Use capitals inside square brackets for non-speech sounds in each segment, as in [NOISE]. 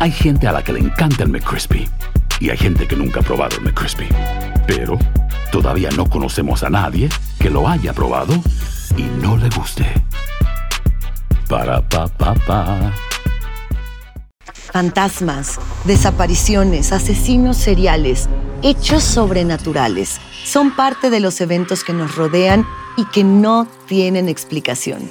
Hay gente a la que le encanta el McCrispy y hay gente que nunca ha probado el McCrispy. Pero todavía no conocemos a nadie que lo haya probado y no le guste. Para pa pa pa. Fantasmas, desapariciones, asesinos seriales, hechos sobrenaturales son parte de los eventos que nos rodean y que no tienen explicación.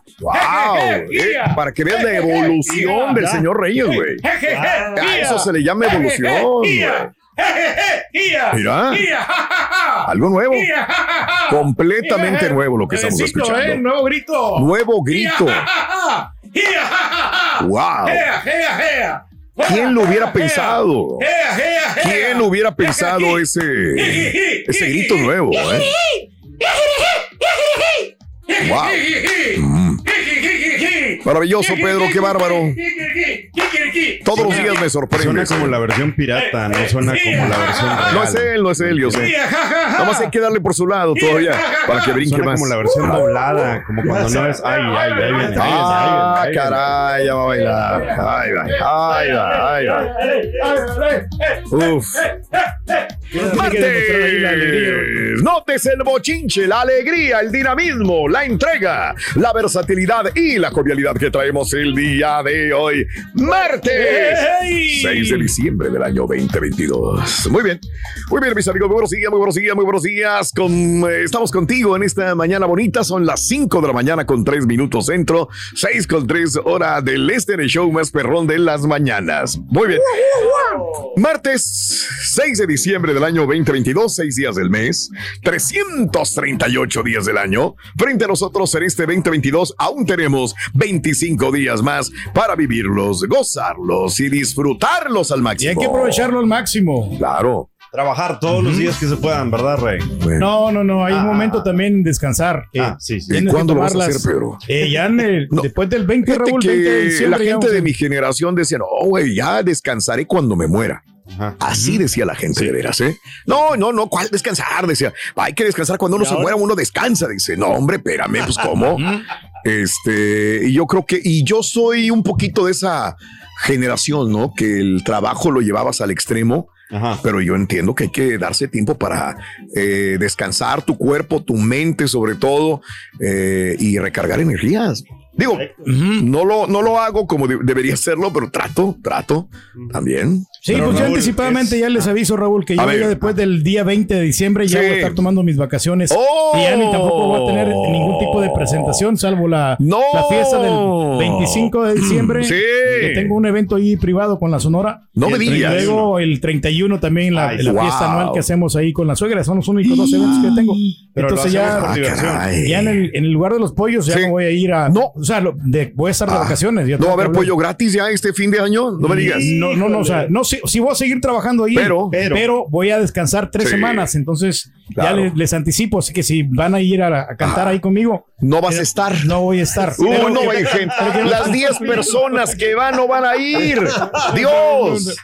¡Wow! Eh, para que veas la evolución del señor Reyes, güey. A eso se le llama evolución, güey. Mira, algo nuevo. Completamente nuevo lo que estamos escuchando. Eh, nuevo grito. Nuevo grito. Wow. ¿Quién lo hubiera pensado? ¿Quién hubiera pensado ese, ese grito nuevo? Eh? Wow. [LAUGHS] Mm. Maravilloso, Pedro, qué bárbaro. Todos los días me sorprende. Suena como la versión pirata, no suena como la versión real. No es él, no es él, yo sé. Nada más hay que darle por su lado todavía para que brinque Suena más. como la versión doblada, como cuando no es. Ay, ay, ay, viene, Ah, caray, ya va a bailar. Ay, va, ay, va, ay, va. Uf. Martes. Notes el bochinche, la alegría, el dinamismo, la entrega, la versatilidad y la que traemos el día de hoy. Martes 6 de diciembre del año 2022. Muy bien, muy bien, mis amigos. Muy buenos días, muy buenos días, muy buenos días. Con, eh, estamos contigo en esta mañana bonita. Son las 5 de la mañana con 3 minutos centro, 6 con 3 hora del este en el show más perrón de las mañanas. Muy bien. Martes 6 de diciembre del año 2022, 6 días del mes, 338 días del año. Frente a nosotros en este 2022 aún tenemos 25 días más para vivirlos, gozarlos y disfrutarlos al Y máximo. hay que aprovecharlo al máximo. Claro. Trabajar todos los días que se puedan, ¿verdad, Rey? No, no, no. Hay un momento también descansar. que Ah, sí, sí. ¿Y tienes que cuándo lo vas a hacer, Pedro? eh, ya en el- No. después del 20, Fíjate Raúl, 20 de la gente de a- mi generación decía, no, güey, ya descansaré cuando me muera. Ajá. Así decía la gente, de veras, ¿eh? No, no, no, ¿cuál descansar? Decía, hay que descansar cuando uno se muera, uno descansa. Dice, no, hombre, espérame, pues, ¿cómo? Este, y yo creo que, y yo soy un poquito de esa generación, ¿no? Que el trabajo lo llevabas al extremo. Ajá. Pero yo entiendo que hay que darse tiempo para eh, descansar tu cuerpo, tu mente sobre todo, eh, y recargar energías. Digo, no, lo, no lo hago como de- debería hacerlo, pero trato, trato también. Sí, Pero pues Raúl, anticipadamente es- ya les aviso, Raúl, que yo ver. ya después del día 20 de diciembre ya voy a estar tomando mis vacaciones. ¡Oh! Y ya ni tampoco voy a tener ningún tipo de presentación, salvo la, ¡No! la fiesta del 25 de diciembre. Sí. Que tengo un evento ahí privado con la Sonora. No Y me digas. 31, Luego el 31 también la, Ay, la wow. fiesta anual que hacemos ahí con la suegra. Son los únicos dos eventos que tengo. Pero Entonces ya, caray. ya en, el, en el lugar de los pollos ya Sí. no voy a ir a... No. O sea, lo- de- voy a estar de Ah, vacaciones. ya ¿No va a haber pollo gratis ya este fin de año? No me digas. No, no, no, o sea, no sí, sí voy a seguir trabajando ahí, Pero- pero, voy a descansar tres Sí. semanas. Entonces, Claro. ya les, les anticipo. Así que si van a ir a, a cantar ahí conmigo, No vas a estar. no voy a estar. Uh, Pero- no hay gente. [LAUGHS] Las 10 personas que van no van a ir. [LAUGHS] Dios.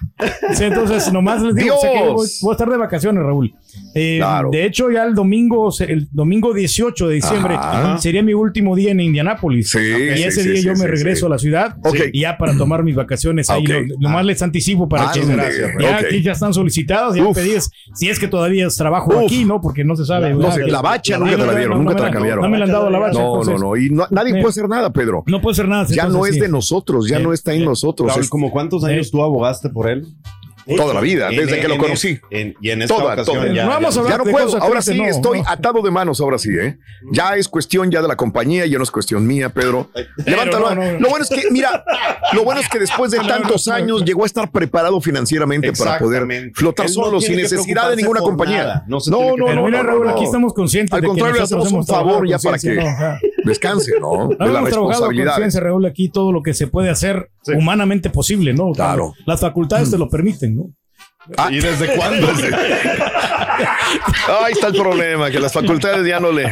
Sí, entonces, nomás les digo, o sea que Dios. voy, voy a estar de vacaciones, Raúl. Eh, Claro. De hecho, ya el domingo, el domingo 18 de diciembre, Ajá. sería mi último día en Indianápolis. Sí, y ese sí, día sí, yo me sí, regreso sí. a la ciudad Ok. y ya para tomar mis vacaciones ahí. Lo- nomás les anticipo para que Ande, ya aquí ya están solicitadas, ya pedís, si es que todavía es trabajo Uf. aquí, ¿no? Porque no se sabe. No Que- la bacha nunca no, te la no, dieron, no, nunca no te la cambiaron. No me la han dado la bacha. No, no, entonces, no. Y no- nadie eh, puede hacer nada, Pedro. No puede ser nada. Ya no es de nosotros, ya no está en nosotros. ¿como cuántos años tú abogaste por él? Toda la vida, En- desde que lo conocí. en- y en esta Toda, ocasión toda. ya, No vamos ya- a hablar Ya no de puedo, ahora sí no, estoy no. atado de manos, ahora sí, ¿eh? Ya es cuestión ya de la compañía, ya no es cuestión mía, Pedro. Levántalo. no, no. Lo bueno es que, mira, lo bueno es que después de tantos años llegó a estar preparado financieramente para poder flotar solo, sin necesidad de ninguna compañía. nada. No se No, no, mira, Raúl, aquí estamos conscientes Al de que contrario, le hacemos un favor ya para que. Descanse, ¿no? No, De la hemos trabajado con responsabilidad. ciencia, Raúl, aquí todo lo que se puede hacer humanamente posible, ¿no? Claro. Las facultades te lo permiten, ¿no? Ah, ¿Y desde cuándo? [LAUGHS] Ahí está el problema, que las facultades ya no le,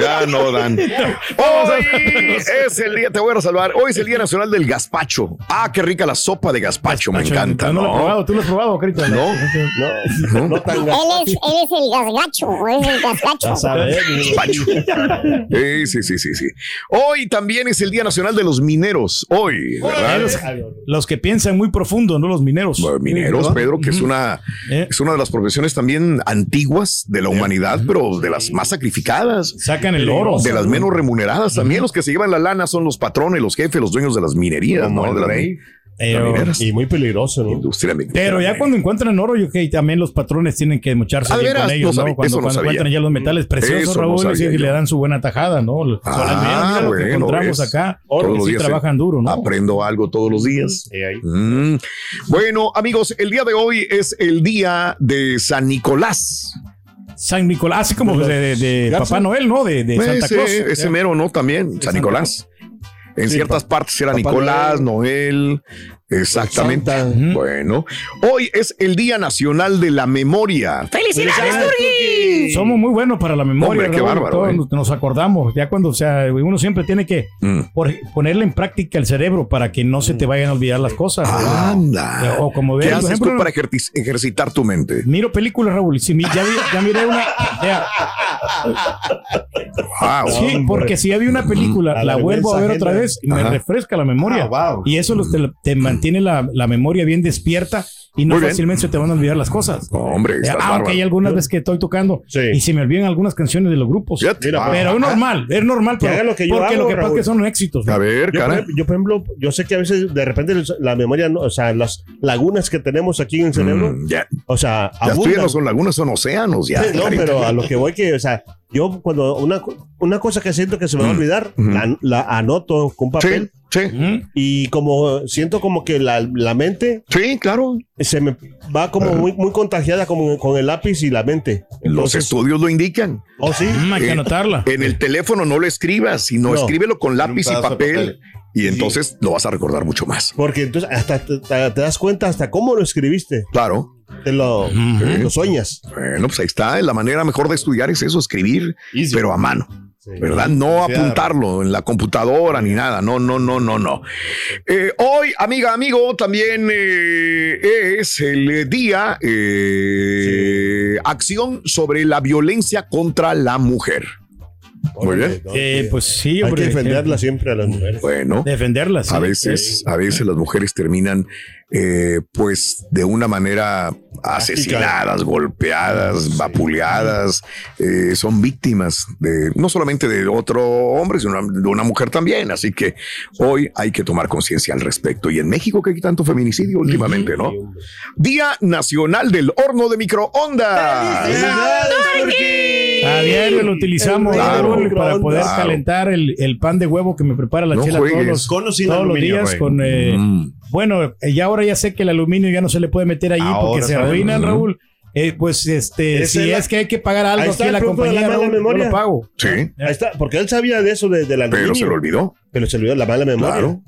ya no dan. Hoy es el día, te voy a resalvar, hoy es el Día Nacional del Gazpacho. Ah, qué rica la sopa de gazpacho, me encanta, No lo probado, tú lo has probado, Carita. No. No, no tan Él es, él es el gasgacho, es el saber, Gazpacho. Sí, sí, sí, sí, sí. Hoy también es el Día Nacional de los Mineros. Hoy, ¿verdad? Los, los que piensan muy profundo, ¿no? Los mineros. Bueno, mineros, ¿verdad? Pedro, que es una, Eh. es una de las profesiones también antiguas de la humanidad, pero de las más sacrificadas. Sacan el oro. De las menos remuneradas también. Los que se llevan la lana son los patrones, los jefes, los dueños de las minerías, Como ¿no? el De las rey. Pero. Y muy peligroso, ¿no? Industria minera. pero ya cuando encuentran oro, yo que también los patrones tienen que mocharse Ah, ¿de bien veras? con ellos, No Cuando, no encuentran ya los metales preciosos, Eso Raúl, y le dan su buena tajada, ¿no? Ah, lo que encontramos ves. acá. Los sí trabajan duro, ¿no? Aprendo algo todos los días. Ahí. Mm. Bueno, amigos, el día de hoy es el día de San Nicolás. San Nicolás, así como de, de- de Garza. Papá Noel, ¿no? De, de Santa ese, Claus. ese mero, ¿no? También, San Nicolás. En Sí, ciertas pa- partes era Nicolás, Noel, exactamente. Santa. Bueno, hoy es el Día Nacional de la Memoria. Somos muy buenos para la memoria. Hombre, qué bárbaro, todos ¿eh? nos- acordamos. Ya cuando, o sea, uno siempre tiene que Mm. por- ponerle en práctica el cerebro para que no se te vayan a olvidar las cosas. Anda. O como ¿Qué ven, por haces ejemplo, tú para ejerci- ejercitar tu mente? Miro películas, Raúl. si mi- ya, vi- ya miré una. Wow. sí, porque si ya vi una película, la vuelvo a ver otra vez y me Ajá. refresca la memoria. Ah, wow. Y eso los- te, te mantiene la, la memoria bien despierta y no fácilmente se te van a olvidar las cosas. No, hombre, estás Aunque bárbaro. hay algunas veces que estoy tocando Sí. y se me olvidan algunas canciones de los grupos. Fíjate. Mira, Pero es normal, es normal, Que pero- haga lo que yo porque hago, lo que pasa es Raúl. que son éxitos. ¿no? A ver, Yo cara. yo, por ejemplo, yo sé que a veces de repente la memoria, no- o sea, las lagunas que tenemos aquí en el cerebro, Mm, ya. o sea, abundan. no son lagunas, son océanos ya. Sí, no, pero a lo que voy que, o sea, yo cuando una, una cosa que siento que se me va a Mm, olvidar, la, la anoto con papel Sí, sí, y como siento como que la, la mente sí, claro. se me va como muy, muy contagiada como con el lápiz y la mente. Los estudios lo indican. oh sí, Mm, hay que Eh, anotarla. En el teléfono no lo escribas, sino No. escríbelo con lápiz y papel, papel. y entonces lo vas a recordar mucho más. porque entonces hasta te das cuenta hasta cómo lo escribiste, Claro. Te lo, lo sueñas. Bueno, pues ahí está. La manera mejor de estudiar es eso, escribir, Easy. pero a mano. Sí. ¿Verdad? No apuntarlo en la computadora ni nada. No, no, no, no, no. Eh, hoy, amiga, amigo, también eh, es el día eh, acción sobre la violencia contra la mujer. Muy bien. Eh, pues sí, Hay que defenderla siempre a las mujeres. Bueno. Defenderla, sí. A veces, a veces las mujeres terminan, eh, pues, de una manera asesinadas, golpeadas, vapuleadas, eh, son víctimas de no solamente de otro hombre, sino de una mujer también. Así que hoy hay que tomar conciencia al respecto. Y en México que hay tanto feminicidio últimamente, ¿no? Día Nacional del Horno de Microondas. A diario lo utilizamos Claro, Raúl, para poder claro. calentar el, el pan de huevo que me prepara la No chela juegues. todos los, Con o sin todos los aluminio, días. Con, eh, Mm. Bueno, eh, ya ahora ya sé que el aluminio ya no se le puede meter allí Ahora porque se arruinan, ¿no? Raúl. Eh, pues este, si es la- es que hay que pagar algo aquí está el la la compañía, mala Raúl, yo lo pago. Sí, Ahí está, porque él sabía de eso de, del aluminio. pero se lo olvidó. Pero se olvidó la mala memoria. Claro.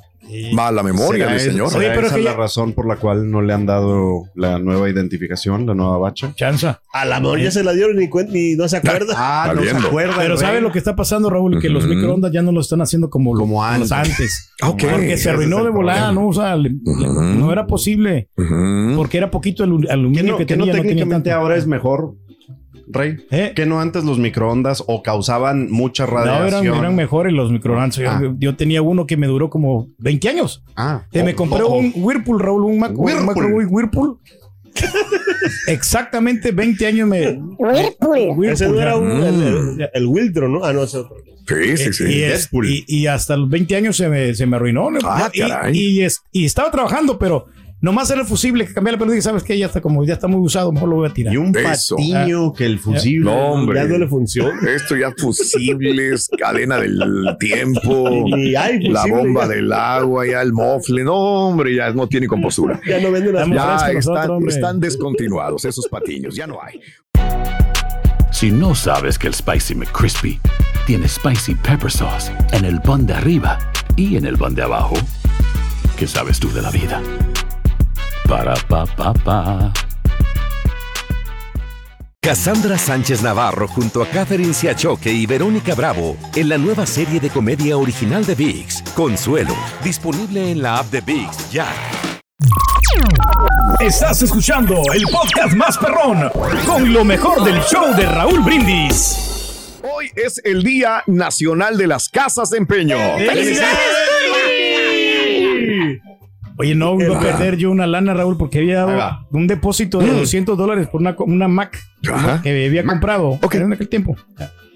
Mala memoria, ¿Será mi es- señor. será Oye, pero esa que la ya- razón por la cual no le han dado la nueva identificación, la nueva bacha? Chanza. A la mejor ya se la dieron y, cuen- ni no se acuerda. [LAUGHS] Ah, no se acuerda. Pero. ¿sabe lo que está pasando, Raúl? Que los microondas ya no lo están haciendo como, Como los antes. antes. Ok. Porque se arruinó de es volada. ¿no? O sea, no era posible. Porque era poquito el ¿Que aluminio no, que que no tenía. no tenía técnicamente tanto. ahora es mejor, Rey? ¿Eh? Que no antes los microondas o causaban mucha No, radiación. eran, eran mejores los microondas. Yo, Ah. yo tenía uno que me duró como 20 años. Ah, Eh, me oh, compré oh, oh. un Whirlpool, Raúl, un, Mac, un Whirlpool. Microwave Whirlpool. [LAUGHS] Exactamente 20 años me. Whirlpool. Ese no era un, Mm. el, el, ¿no? Ah, no, ese otro. Sí, sí, sí. Y, es- y- y hasta los 20 años se me, se me arruinó. ¿no? Ah, y, caray. y es- y estaba trabajando, pero nomás era el fusible que cambiaba, pero dije, ¿sabes qué? Ya está como, ya está muy usado, mejor lo voy a tirar. Y un Eso. patiño que el fusible. No, hombre. Ya no le funciona. [LAUGHS] Esto ya fusibles, cadena del tiempo, [LAUGHS] Ni hay la bomba ya. del agua, ya el mofle. No, hombre, ya no tiene compostura. Ya no venden las Ya están, nosotros, están descontinuados esos patiños, ya no hay. Si no sabes que el Spicy McCrispy tiene Spicy Pepper Sauce en el pan de arriba y en el pan de abajo, ¿qué sabes tú de la vida? Para, pa, pa, pa. Cassandra Sánchez Navarro junto a Catherine Siachoque y Verónica Bravo en la nueva serie de comedia original de VIX, Consuelo, disponible en la app de VIX ya. Estás escuchando el podcast más perrón con lo mejor del show de Raúl Brindis. Hoy es el Día Nacional de las Casas de Empeño. Oye, no [LAUGHS] iba a perder yo una lana, Raúl, porque había dado un depósito de 200 dólares por una, una Mac Ajá. que había comprado Ok. en aquel tiempo.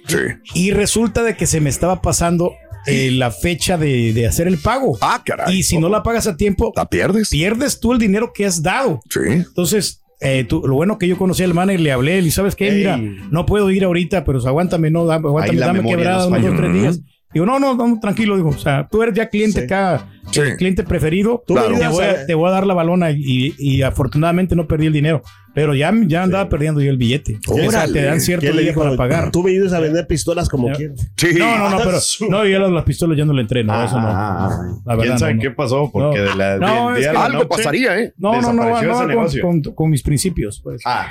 Sí. Y resulta de que se me estaba pasando eh, la fecha de, de hacer el pago. Ah, caray. Y si no la pagas a tiempo, ¿La pierdes? pierdes tú el dinero que has dado. Sí. Entonces, eh, tú- lo bueno que yo conocí al manager, le hablé, y sabes qué, Ey. mira, no puedo ir ahorita, pero aguántame, no, aguántame, dame quebrada nos unos dos, tres días. Digo, no, no, no, tranquilo, digo, o sea, tú eres ya cliente Sí. acá, Sí. cliente preferido, Tú me Claro. te, voy a, a- te voy a dar la balona y, y afortunadamente no perdí el dinero, pero ya, ya andaba perdiendo yo el billete. O sea, te dan cierto ¿Quién le día para pagar. Tú me ayudas a vender pistolas como quieras. Sí. No, no, no, pero [LAUGHS] no, yo las, las pistolas ya no le entré, no, Ah, eso no. ah, ah. La verdad, ¿Quién sabe no, qué pasó? Porque No. de la, No, que la Algo noche pasaría, ¿eh? No, no, no, con, con- con mis principios. Pues. Ah,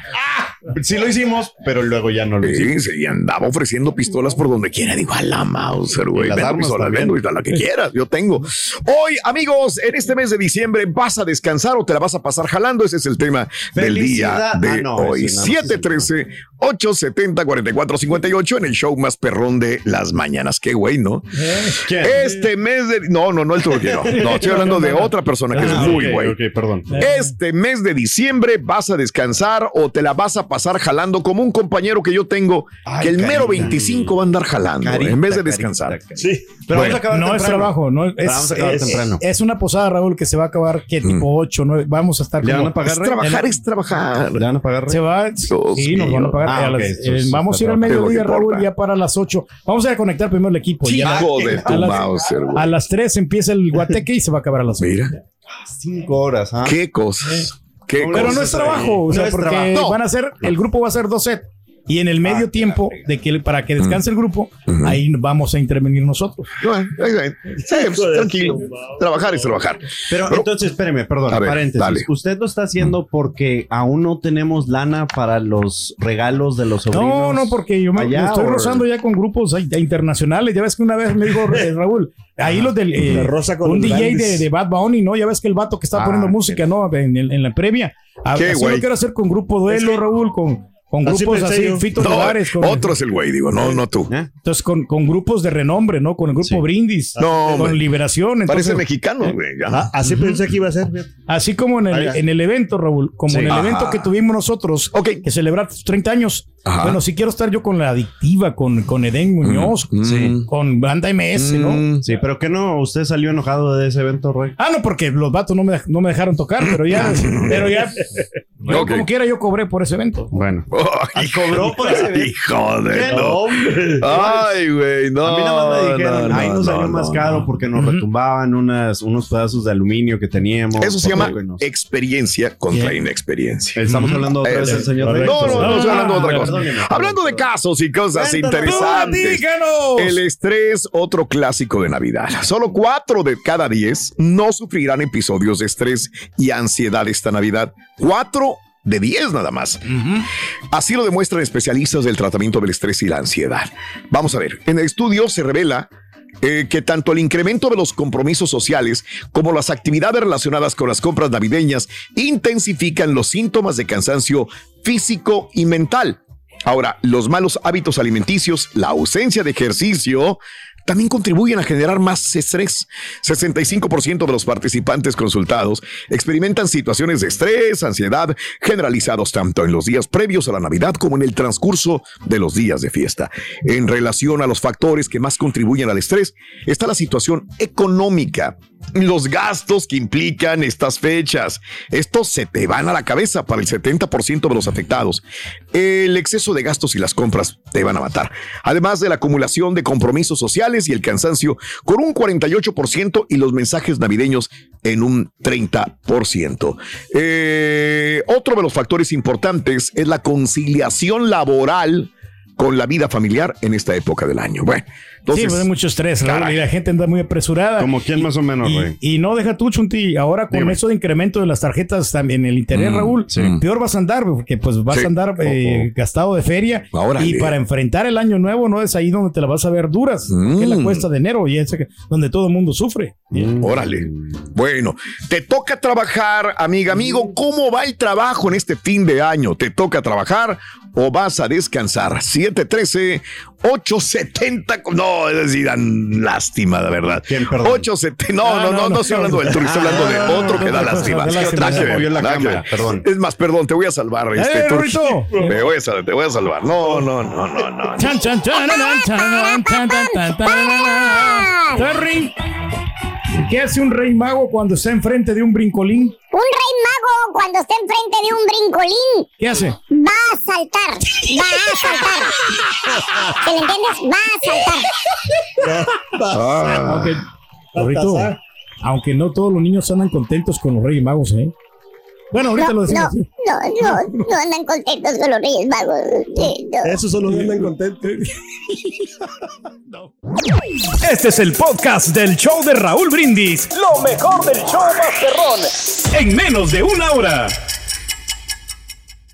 sí lo hicimos, pero luego ya no lo hicimos. Sí, sí, y andaba ofreciendo pistolas por donde quiera. Digo, a la Mauser, güey. Las armas pistolas, vendo la que quieras, yo tengo. Hoy, amigos, en este mes de diciembre, ¿vas a descansar o te la vas a pasar jalando? Ese es el tema del día Felicidad. de Ah, no, hoy. ese nada más es el 713-870-4458 en el show más perrón de las mañanas. Qué güey, ¿no? ¿Quién? Este mes de... No, no, no el turquero. [LAUGHS] No, estoy hablando de otra persona que es Ah, muy ok, güey. ok, perdón. Este mes de diciembre vas a descansar o te la vas a pasar jalando como un compañero que yo tengo Ay, que el mero carita. 25 va a andar jalando Carita, en vez de descansar. carita. Sí. Pero Bueno, vamos a acabar no es temprano. trabajo, no es, Vamos a acabar es- temprano. es una posada, Raúl, que se va a acabar que tipo 8, 9, vamos a estar ¿Le como- van a pagar, Es trabajar es trabajar. ¿Le van a pagar, se va, Dios sí, nos van a pagar. Ah, a las- eh, vamos a ir al mediodía, Raúl, ya para las 8. Vamos a conectar primero el equipo. Ya de a tu las- Mauser, a las 3 empieza el guateque y se va a acabar a las 8. Mira, Cinco horas, ¿ah? qué cosas. Qué Pero cosas. no es trabajo, o No sea, es porque trabajo. No. van a hacer, el grupo va a ser dos sets. Y en el medio tiempo de que para que descanse el grupo, ahí vamos a intervenir nosotros. Bueno, ahí ven. Sí, pues, tranquilo. Trabajar es trabajar. Pero, Pero- entonces, espéreme, perdón, ver, paréntesis. dale. ¿Usted lo está haciendo porque aún no tenemos lana para los regalos de los sobrinos? No, no, porque yo me, allá, me estoy o- rozando ya con grupos ahí- internacionales. Ya ves que una vez me dijo eh, Raúl, ahí los del eh, rosa con un DJ de, grandes. de Bad Bunny, ¿no? Ya ves que el vato que estaba Ah, poniendo música, ¿no? En, el- en la previa. A- Qué así lo quiero hacer con grupo duelo, Es que- Raúl, con, con Así grupos así, yo. Fito No, Olivares, con- otro es el güey, digo, no, no tú. ¿Eh? entonces con, con grupos de renombre, ¿no? Con el grupo Sí. Brindis, No, con. Liberación. Parece Entonces, mexicano, güey. así pensé que iba a ser. Así como en el, en el evento, Raúl, como Sí. en el Ajá. evento que tuvimos nosotros, Ok. que celebrar tus 30 años. Ajá. Bueno, si quiero estar yo con la adictiva, con, con Eden Muñoz, Mm. Sí. con Banda MS, ¿no? Mm. Sí, pero que no, usted salió enojado de ese evento, Rey. Ah, no, porque los vatos no me, no me dejaron tocar, pero ya, [LAUGHS] pero ya, Yo, Ok. como quiera, yo cobré por ese evento. Bueno. Cobró por ese evento. Hijo de ¿Qué? no. Hombre. Ay, güey, no. a mí nada más me dijeron, no, ahí no, nos salió no, más no, caro no. porque nos retumbaban unas, unos pedazos de aluminio que teníamos. Eso se llama nos- experiencia contra inexperiencia. Estamos hablando otra vez del señor. No, no, no, estoy hablando de otra cosa. Hablando de casos y cosas interesantes. El estrés, otro clásico de Navidad. Solo cuatro de cada diez no sufrirán episodios de estrés y ansiedad esta Navidad. Cuatro de diez nada más. Así lo demuestran especialistas del tratamiento del estrés y la ansiedad. Vamos a ver, en el estudio se revela eh, que tanto el incremento de los compromisos sociales como las actividades relacionadas con las compras navideñas intensifican los síntomas de cansancio físico y mental. Ahora, los malos hábitos alimenticios, la ausencia de ejercicio, también contribuyen a generar más estrés. 65% de los participantes consultados experimentan situaciones de estrés, ansiedad, generalizados tanto en los días previos a la Navidad como en el transcurso de los días de fiesta. En relación a los factores que más contribuyen al estrés, está la situación económica, los gastos que implican estas fechas. Estos se te van a la cabeza para el 70% de los afectados. El exceso de gastos y las compras te van a matar. Además de la acumulación de compromisos sociales y el cansancio con un 48% y los mensajes navideños en un 30%. Eh, otro de los factores importantes es la conciliación laboral con la vida familiar en esta época del año. Bueno, entonces, sí, pues hay mucho estrés, Raúl, y la gente anda muy apresurada. Como quién más o menos, Y, Rey. y no deja tú, Chunti, ahora con Dime. eso de incremento de las tarjetas también en el internet, Mm, Raúl, sí. peor vas a andar, porque pues vas Sí. a andar eh, gastado de feria. Órale. Y para enfrentar el año nuevo, no es ahí donde te la vas a ver duras, que es la Mm. cuesta de enero, y es donde todo el mundo sufre. Órale. Bueno, te toca trabajar, amiga, amigo. ¿Cómo va el trabajo en este fin de año? ¿Te toca trabajar o vas a descansar? 713 870. No, es decir, dan lástima, de verdad. 870. No, ah, no, no, no, no, estoy hablando del Turi, estoy hablando de otro que da lástima. Es más, perdón, te voy a salvar. Este, eh, voy a te voy a salvar. No, no, no, no, no. ¿Qué hace un rey mago cuando está enfrente de un brincolín? Un rey mago cuando está enfrente de un brincolín. ¿Qué hace? Va a saltar, va a saltar. ¿Te lo entiendes? Va a saltar. Ah. Aunque, Rorrito, aunque no todos los niños andan contentos con los reyes magos, ¿eh? Bueno, ahorita No, lo no, decimos. así. no, no, no andan contentos con los reyes magos. Sí, no. Eso solo andan contentos. [LAUGHS] Este es el podcast del show de Raúl Brindis. Lo mejor del show Masterrón. En menos de una hora.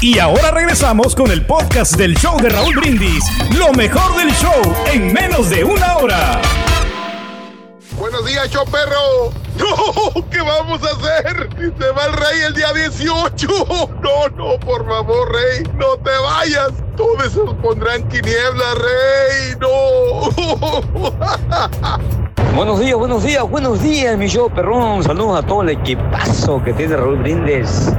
Y ahora regresamos con el podcast del show de Raúl Brindis. Lo mejor del show en menos de una hora. Buenos días, show perro. [LAUGHS] No, ¿qué vamos a hacer? Se va el rey el día 18. [LAUGHS] No, no, por favor, rey, no te vayas. Todo eso pondrá en quinieblas, rey. No. [LAUGHS] Buenos días, buenos días, buenos días, mi show perrón. Saludos a todo el equipazo que tiene Raúl Brindes.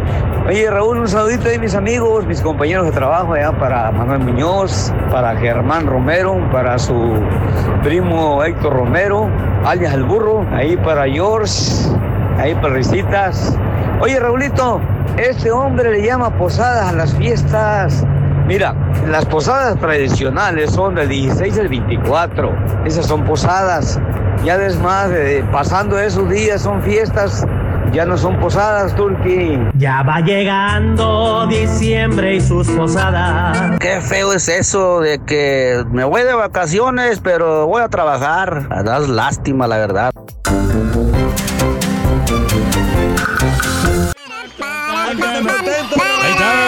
Oye, Raúl, un saludito de mis amigos, mis compañeros de trabajo allá para Manuel Muñoz, para Germán Romero, para su primo Héctor Romero, alias el burro, ahí para George, ahí para Risitas. Oye, Raulito, este hombre le llama posadas a las fiestas. Mira, las posadas tradicionales son del 16 al 24. Esas son posadas. Ya después, de, pasando esos días, son fiestas. Ya no son posadas, Turki. Ya va llegando diciembre y sus posadas. Qué feo es eso de que me voy de vacaciones, pero voy a trabajar. Das lástima, la verdad. Ahí está.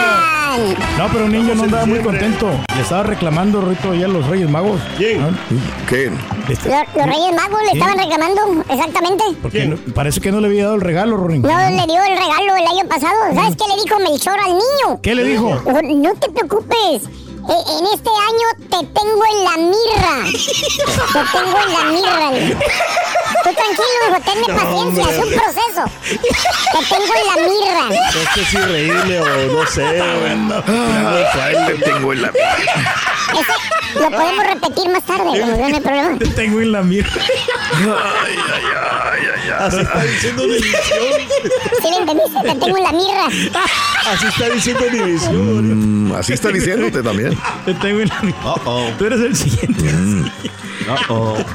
No, pero un niño no andaba muy contento. Le estaba reclamando Rito ya a los Reyes Magos. ¿Quién? ¿Qué? Este- Los, los Reyes Magos le estaban reclamando, exactamente. Porque no- parece que no le había dado el regalo, Rorín. No le dio el regalo el año pasado. ¿Sabes qué le dijo Melchor al niño? ¿Qué le dijo? Oh, No te preocupes. Eh, en este año te tengo en la mirra. [LAUGHS] Te tengo en la mirra. Tú tranquilo, hijo, tenme No, paciencia, es un hombre. proceso. Te tengo en la mirra. No sé si reírme o no sé. Te tengo en la Ese lo podemos repetir más tarde, no, no hay problema. Te tengo en la mira. Así está diciendo División. ¿Sí le entendiste? Te tengo en la mirra. Así está diciendo División. Mm, así está diciéndote también. Te tengo en la mira. Tú eres el siguiente.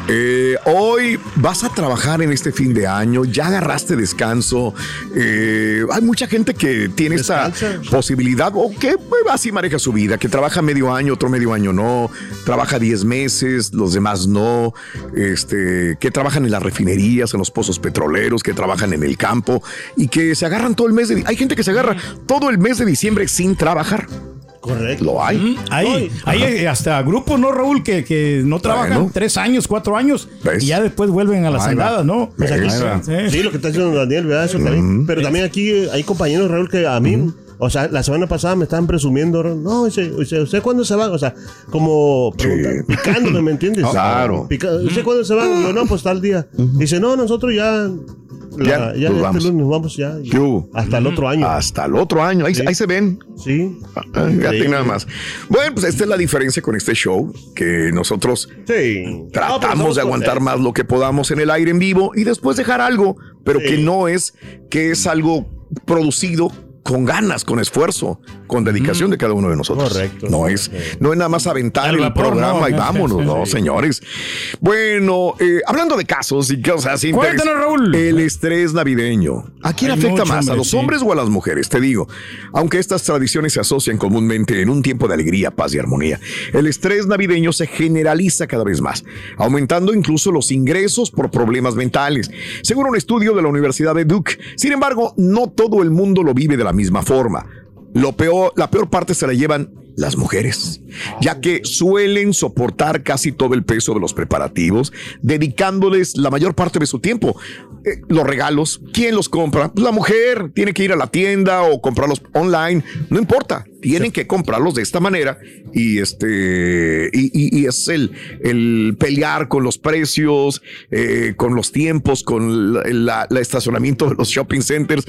Eh, hoy vas a trabajar en este fin de año, ya agarraste descanso. Eh, hay mucha gente que tiene esta posibilidad o que pues, así maneja su vida, que trabaja medio año, otro medio año no, trabaja 10 meses, los demás no, este, que trabajan en las refinerías, en los pozos petroleros, que trabajan en el campo y que se agarran todo el mes de... Hay gente que se agarra todo el mes de diciembre sin trabajar. Correcto. Lo hay. Hay, hay hasta grupos, ¿no, Raúl? Que, que no trabajan Bueno. tres años, cuatro años y ya después vuelven a las Ahí va. andadas, ¿no? Pues aquí Sí. sí, lo que está diciendo Daniel, ¿verdad? Eso también. Pero también aquí eh, hay compañeros, Raúl, que a mí, o sea, la semana pasada me estaban presumiendo, no, dice, dice, ¿usted cuándo se va? O sea, como pregunta- picándome, ¿me entiendes? [LAUGHS] Claro. ¿Usted cuándo se va? Yo, no, pues tal día. Dice, no, nosotros ya. Ya, la- ya nos este vamos. lunes nos vamos ya. ¿Qué hubo? Hasta el otro año. Hasta el otro año. Ahí, ahí se ven. Sí. Ah, Fíjate nada más. Bueno, pues esta es la diferencia con este show, que nosotros tratamos de aguantar más lo que podamos en el aire en vivo y después dejar algo, pero que no es que es algo producido con ganas, con esfuerzo, con dedicación de cada uno de nosotros. Correcto. No es, no es nada más aventar el vapor, programa no, y no, vámonos, no, sí. señores. Bueno, eh, hablando de casos y cosas. Cuéntanos, Raúl. El estrés navideño. ¿A quién Hay afecta mucho, más? ¿A los sí. hombres o a las mujeres? Te digo, aunque estas tradiciones se asocian comúnmente en un tiempo de alegría, paz y armonía, el estrés navideño se generaliza cada vez más, aumentando incluso los ingresos por problemas mentales, según un estudio de la Universidad de Duke. Sin embargo, no todo el mundo lo vive de la misma forma. Lo peor, la peor parte se la llevan las mujeres, ya que suelen soportar casi todo el peso de los preparativos, dedicándoles la mayor parte de su tiempo. Eh, los regalos, ¿quién los compra? Pues la mujer tiene que ir a la tienda o comprarlos online, no importa, tienen que comprarlos de esta manera y este y, y- y es el, el pelear con los precios, eh, con los tiempos, con la- la- el estacionamiento de los shopping centers,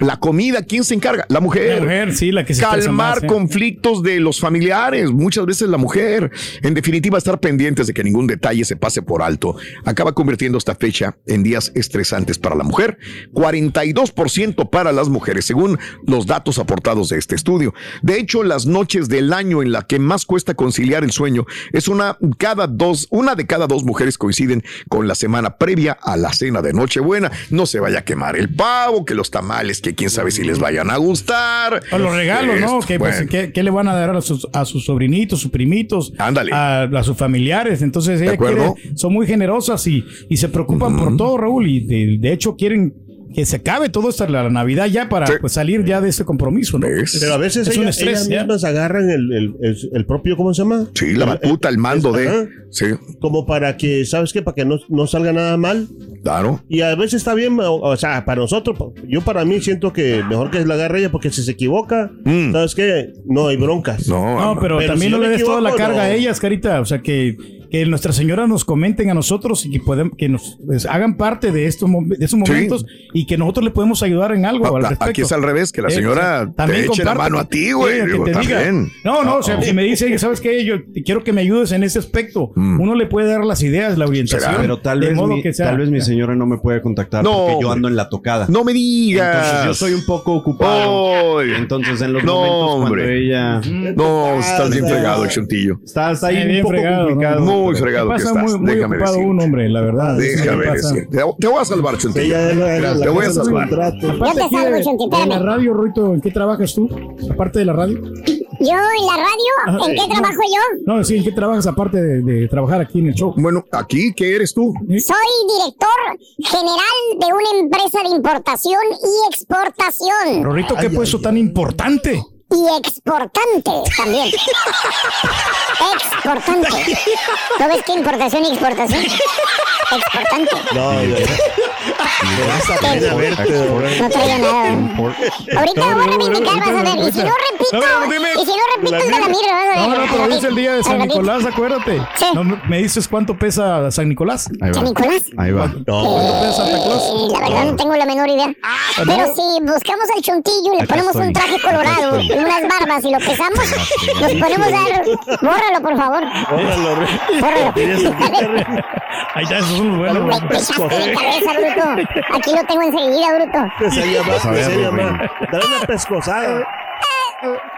la comida, ¿quién se encarga? La mujer. La mujer, sí, la que se Calmar más, ¿eh? conflictos de los familiares, muchas veces la mujer. En definitiva, estar pendientes de que ningún detalle se pase por alto acaba convirtiendo esta fecha en días estresantes para la mujer. 42% para las mujeres, según los datos aportados de este estudio. De hecho, las noches del año en la que más cuesta conciliar el sueño es una cada dos, una de cada dos mujeres coinciden con la semana previa a la cena de Nochebuena. No se vaya a quemar el pavo, que los tamales, que quién sabe si les vayan a gustar. O los regalos, ¿no? Que, pues. ¿qué, qué le van a dar a sus, a sus sobrinitos, sus primitos? Ándale. A, a sus familiares. Entonces, ella acuerdo? quiere- son muy generosas y, y se preocupan por todo, Raúl. Y de, de hecho quieren que se acabe todo hasta la Navidad ya para pues, salir ya de ese compromiso, ¿no? Pero a veces es un ellas, estrés. ellas ya. mismas agarran el, el- el- el propio, ¿cómo se llama? Sí, la batuta, el mando de. Ajá. Sí. Como para que, ¿sabes qué? Para que no, no salga nada mal. Claro. Y a veces está bien, o, o sea, para nosotros, yo para mí siento que mejor que la agarre ella porque si se equivoca, ¿sabes qué? No hay broncas. Mm. No, No, pero, también si no le des toda la carga no. a ellas, Carita. O sea, que, que Nuestra Señora nos comenten a nosotros y que, podem- que nos pues, hagan parte de estos, de esos Sí. momentos y que nosotros le podemos ayudar en algo al A- respecto. Aquí es al revés, que la Eh, señora o sea, también te eche la mano a ti, güey. Sí, también. No, no, o sea, si me dice, ¿sabes qué? Yo te- quiero que me ayudes en ese aspecto. Uno le puede dar las ideas, la orientación. Pero tal de vez, mi, que tal vez mi señora no me puede contactar No, porque yo ando en la tocada. No me digas. Entonces yo soy un poco ocupado. Entonces en los No, momentos cuando hombre. ella... No, estás bien fregado, el chuntillo. Está, está ahí Eh, un bien poco fregado, complicado. ¿no? Muy pero- fregado que pasa estás. muy, muy Déjame ocupado decir. un hombre, la verdad. Déjame Sí, pasa. decir. Te, voy a salvar, la- Te voy a salvar. Aparte aquí de, Chunti, de la radio, Ruito, ¿en qué trabajas tú? Aparte de la radio. Yo en la radio, ¿en qué no. trabajo yo? No, sí, ¿en qué trabajas aparte de, de trabajar aquí en el show? Bueno, aquí, ¿qué eres tú? Soy director general de una empresa de importación y exportación. Rorrito, ¿qué puesto tan importante? y exportante también. exportante. ¿No ves qué importación y exportación? Exportante. No, no, No traigo nada. Ahorita voy a reivindicar, vas a ver. Y si no repito, y si no repito el de la mirra, vas a No, ver. no, pero dice el día de San. Nicolás, acuérdate. No, me dices cuánto pesa San Nicolás. Ahí va. ¿San Nicolás? Ahí va. ¿Cuánto pesa Santa Claus? Eh, la verdad no tengo la menor idea. Pero si buscamos al chontillo, le ponemos un traje colorado y unas barbas y lo pesamos, nos ponemos a. Bórralo, por favor. Bórralo. Ahí está, esos son los buenos. Me pesaste mi cabeza, bruto. Aquí lo tengo enseguida, bruto. Se llama, Vas a que ver, se Rubén. llama. Dale una pescosada. [LAUGHS]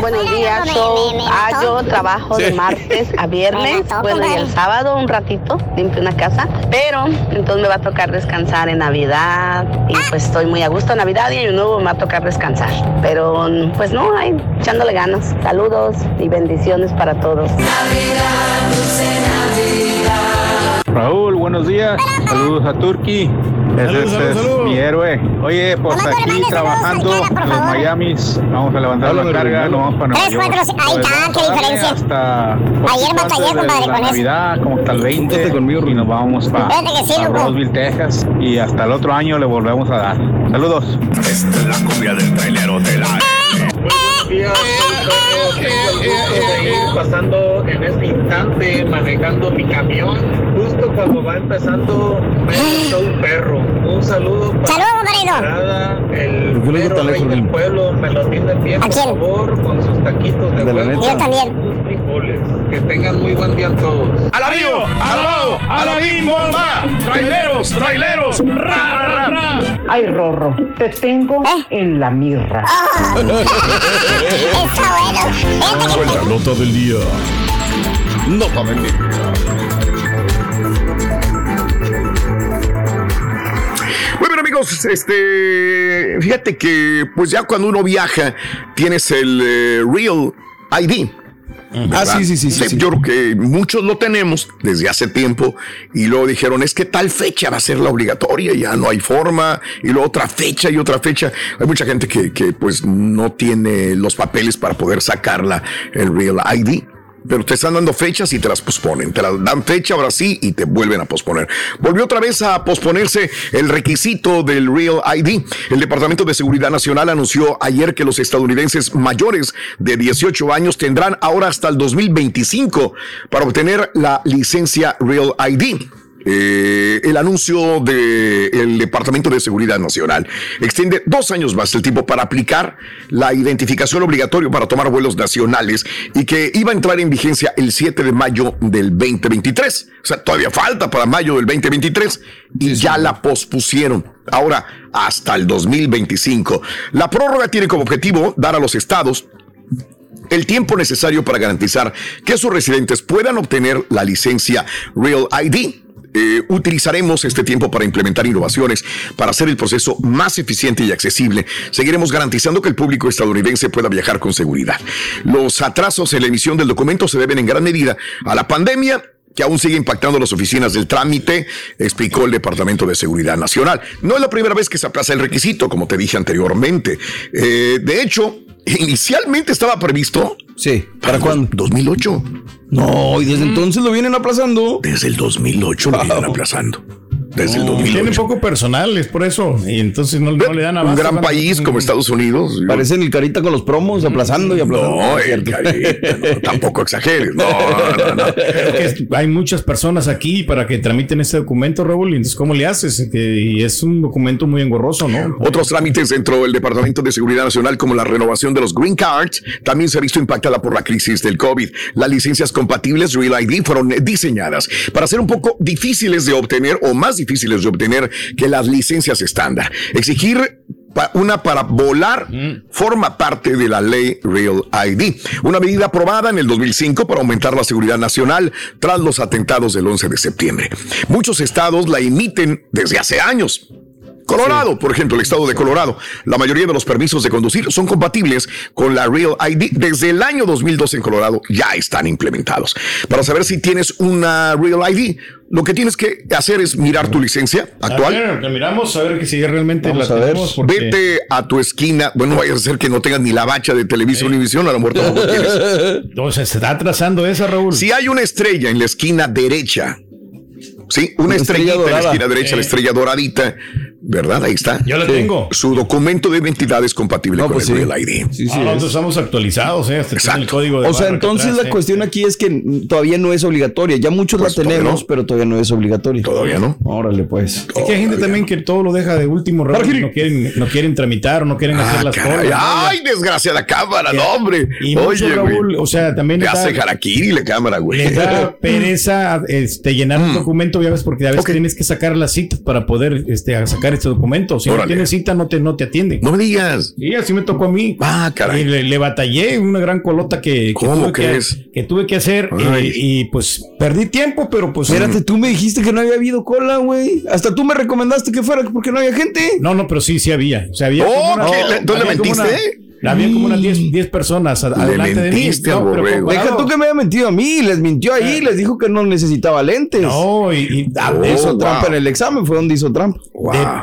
Buenos días, show. Ah, yo trabajo de martes a viernes. Bueno, y el sábado un ratito limpio una casa. Pero entonces me va a tocar descansar en Navidad. Y pues estoy muy a gusto en Navidad y Año Nuevo me va a tocar descansar. Pero pues no, ahí echándole ganas. Saludos y bendiciones para todos. Raúl, buenos días. Saludos a Turki. Ese es mi héroe. Oye, pues aquí trabajando en los Miamis. Vamos a levantar la carga, nos vamos para Nueva Tres, York. cuatro, ahí Pues, está, qué diferencia. Hasta Ayer batallé, de compadre, la con eso. Navidad, como hasta el 20 y nos vamos para sí, loco. Roseville, Texas. Y hasta el otro año le volvemos a dar. Saludos. Esta es la cumbia del trailero de la... pasando en este instante manejando mi camión justo cuando va empezando un perro. Un saludo para Saludos, mi camarada, el ¿Por qué lo mero tan rey lejos, del pueblo me lo tienen bien por favor con sus taquitos de, huevo. neta. Yo también. Que tengan muy buen día todos ¡Alabío! ¡Alabao! ¡Alabín, bomba! ¡Traileros! ¡Traileros! ¡Ra, ra, ra! Ay, Rorro, te tengo en la mirra. [LAUGHS] Fue la nota del día. Nota del día. Muy bien amigos, este, fíjate que pues ya cuando uno viaja tienes el eh, Real ID. ¿Verdad? Ah, sí, sí, sí, sí, sí. Yo creo que muchos lo tenemos desde hace tiempo y luego dijeron es que tal fecha va a ser la obligatoria, ya no hay forma y luego otra fecha y otra fecha. Hay mucha gente que, que pues no tiene los papeles para poder sacarla el Real ID. Pero te están dando fechas y te las posponen. Te las dan fecha ahora sí y te vuelven a posponer. Volvió otra vez a posponerse el requisito del Real ID. El Departamento de Seguridad Nacional anunció ayer que los estadounidenses mayores de 18 años tendrán ahora hasta el 2025 para obtener la licencia Real ID. Eh, el anuncio del Departamento de Seguridad Nacional extiende dos años más el tiempo para aplicar la identificación obligatoria para tomar vuelos nacionales y que iba a entrar en vigencia el 7 de mayo del 2023. O sea, todavía falta para mayo del 2023 y ya la pospusieron. Ahora hasta el 2025. La prórroga tiene como objetivo dar a los estados el tiempo necesario para garantizar que sus residentes puedan obtener la licencia Real ID. Eh, utilizaremos este tiempo para implementar innovaciones para hacer el proceso más eficiente y accesible. Seguiremos garantizando que el público estadounidense pueda viajar con seguridad. Los atrasos en la emisión del documento se deben en gran medida a la pandemia que aún sigue impactando las oficinas del trámite, explicó el Departamento de Seguridad Nacional. No es la primera vez que se aplaza el requisito, como te dije anteriormente. Eh, de hecho, inicialmente estaba previsto. Sí, ¿para cuándo? 2008. No, y desde entonces lo vienen aplazando. Desde el 2008 lo vienen aplazando. Desde el No, 2008. Tiene poco personal, es por eso. Y entonces no, no le dan Un abasto. gran Van- país como Estados Unidos. Parecen el carita con los promos, aplazando y aplazando. No, el carita, no, [LAUGHS] tampoco exageres. No, no, no. [LAUGHS] Es- hay muchas personas aquí para que tramiten este documento, Raúl. Entonces, ¿cómo le haces? Que- y es un documento muy engorroso, ¿no? Otros trámites dentro del Departamento de Seguridad Nacional, como la renovación de los Green Cards, también se ha visto impactada por la crisis del COVID. Las licencias compatibles Real ID fueron diseñadas para ser un poco difíciles de obtener o más difíciles de obtener que las licencias estándar. Exigir una para volar forma parte de la ley Real ID, una medida aprobada en el 2005 para aumentar la seguridad nacional tras los atentados del 11 de septiembre. Muchos estados la emiten desde hace años. Colorado, por ejemplo, el estado de Colorado, la mayoría de los permisos de conducir son compatibles con la Real ID. Desde el año 2012 en Colorado ya están implementados. Para saber si tienes una Real ID, lo que tienes que hacer es mirar tu licencia actual. A ver, miramos a ver que si realmente Vamos la a ver. tenemos. porque- Vete a tu esquina. Bueno, no vayas a ser que no tengas ni la bacha de Televisión Univisión, a lo mejor tampoco tienes. [LAUGHS] Entonces, se está atrasando esa, Raúl. Si hay una estrella en la esquina derecha, sí, una, Una estrella estrellita en la esquina derecha, la estrella doradita, ¿verdad? Ahí está. Yo la tengo. Su documento de identidad es compatible con pues el sí. Real ID. Sí, sí Ah, nosotros es. estamos actualizados, ¿eh? El código de O sea, entonces atrás, la ¿eh? cuestión aquí es que todavía no es obligatoria. Ya muchos Pues la todavía tenemos, no. pero todavía no es obligatoria. Todavía no. Órale, pues. Es que hay gente también que todo lo deja de último, y no quieren, no quieren tramitar o no quieren hacer Ah, las caray. cosas. Ay, desgraciada cámara, no, hombre. Y mucho, Oye, Raúl, güey. o sea, también Le da- hace harakiri la cámara, güey. Les da [LAUGHS] pereza este, llenar Mm. un documento, ya ves, porque a veces tienes que sacar las citas para poder este, sacar este documento. Si no tienes cita, no te, no te atienden. No me digas. Sí, así me tocó a mí. Ah, caray. Y le, le batallé una gran colota que, que ¿Cómo tuve, que, crees? que tuve que hacer y, pues perdí tiempo, pero pues. Espérate, tú me dijiste que no había habido cola, güey. Hasta tú me recomendaste que fuera porque no había gente. No, no, pero sí, sí había. O sea, había. Oh, una- ¿qué? ¿Le- mentiste? una- había como unas 10 10 personas adelante de mí. al pero Deja tú que me haya mentido a mí. Les mintió ahí. Les dijo que no necesitaba lentes. No, y, y- Ah, Oh, hizo wow. trampa en el examen. Fue donde hizo trampa.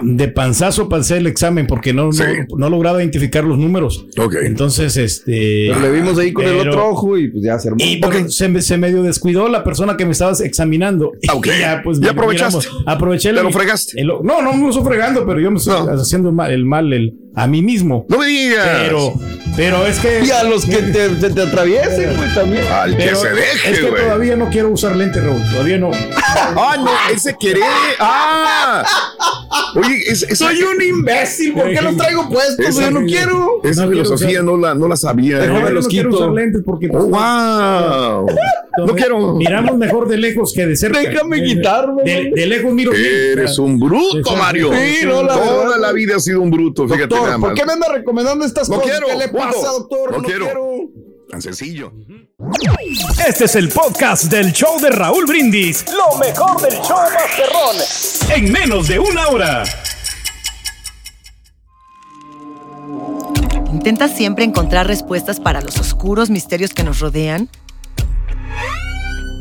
de, de panzazo pasé el examen porque no, no, no lograba identificar los números. Ok. Entonces, este. Pero le vimos ahí con el otro ojo y pues ya se armó. Y pero se, me- se medio descuidó la persona que me estaba examinando. Ah, ok. Y [LAUGHS] ya, pues, Ya aprovechaste. miramos, aproveché el- ¿Te lo fregaste? el- no, no me estoy fregando, pero yo me estoy haciendo mal, el mal el, a mí mismo. No me digas. Pero, pero es que. Y a los que te, se te atraviesen, güey, también. Al que pero se deje, Es que todavía no quiero usar lentes, Raúl. Todavía no. Ah, no, ese querer. Ah. Oye, es, Soy un imbécil. ¿Por qué los traigo puestos? esa- Yo no quiero. Esa No filosofía no la, no la sabía. Los no quiero usar lentes porque. Oh, wow. No quiero. Miramos mejor de lejos que de cerca. Déjame De- quitarme, De, lejos miro. Eres un bruto, Mario. sí, no, la Toda verdad, la vida has sido un bruto, fíjate Doctor, nada ¿por qué me anda recomendando estas No cosas? quiero, ¿Qué le punto. pasa, doctor? No No, quiero. quiero. Tan sencillo. Este es el podcast del show de Raúl Brindis. Lo mejor del show Masterrón. En menos de una hora. ¿Intentas siempre encontrar respuestas para los oscuros misterios que nos rodean?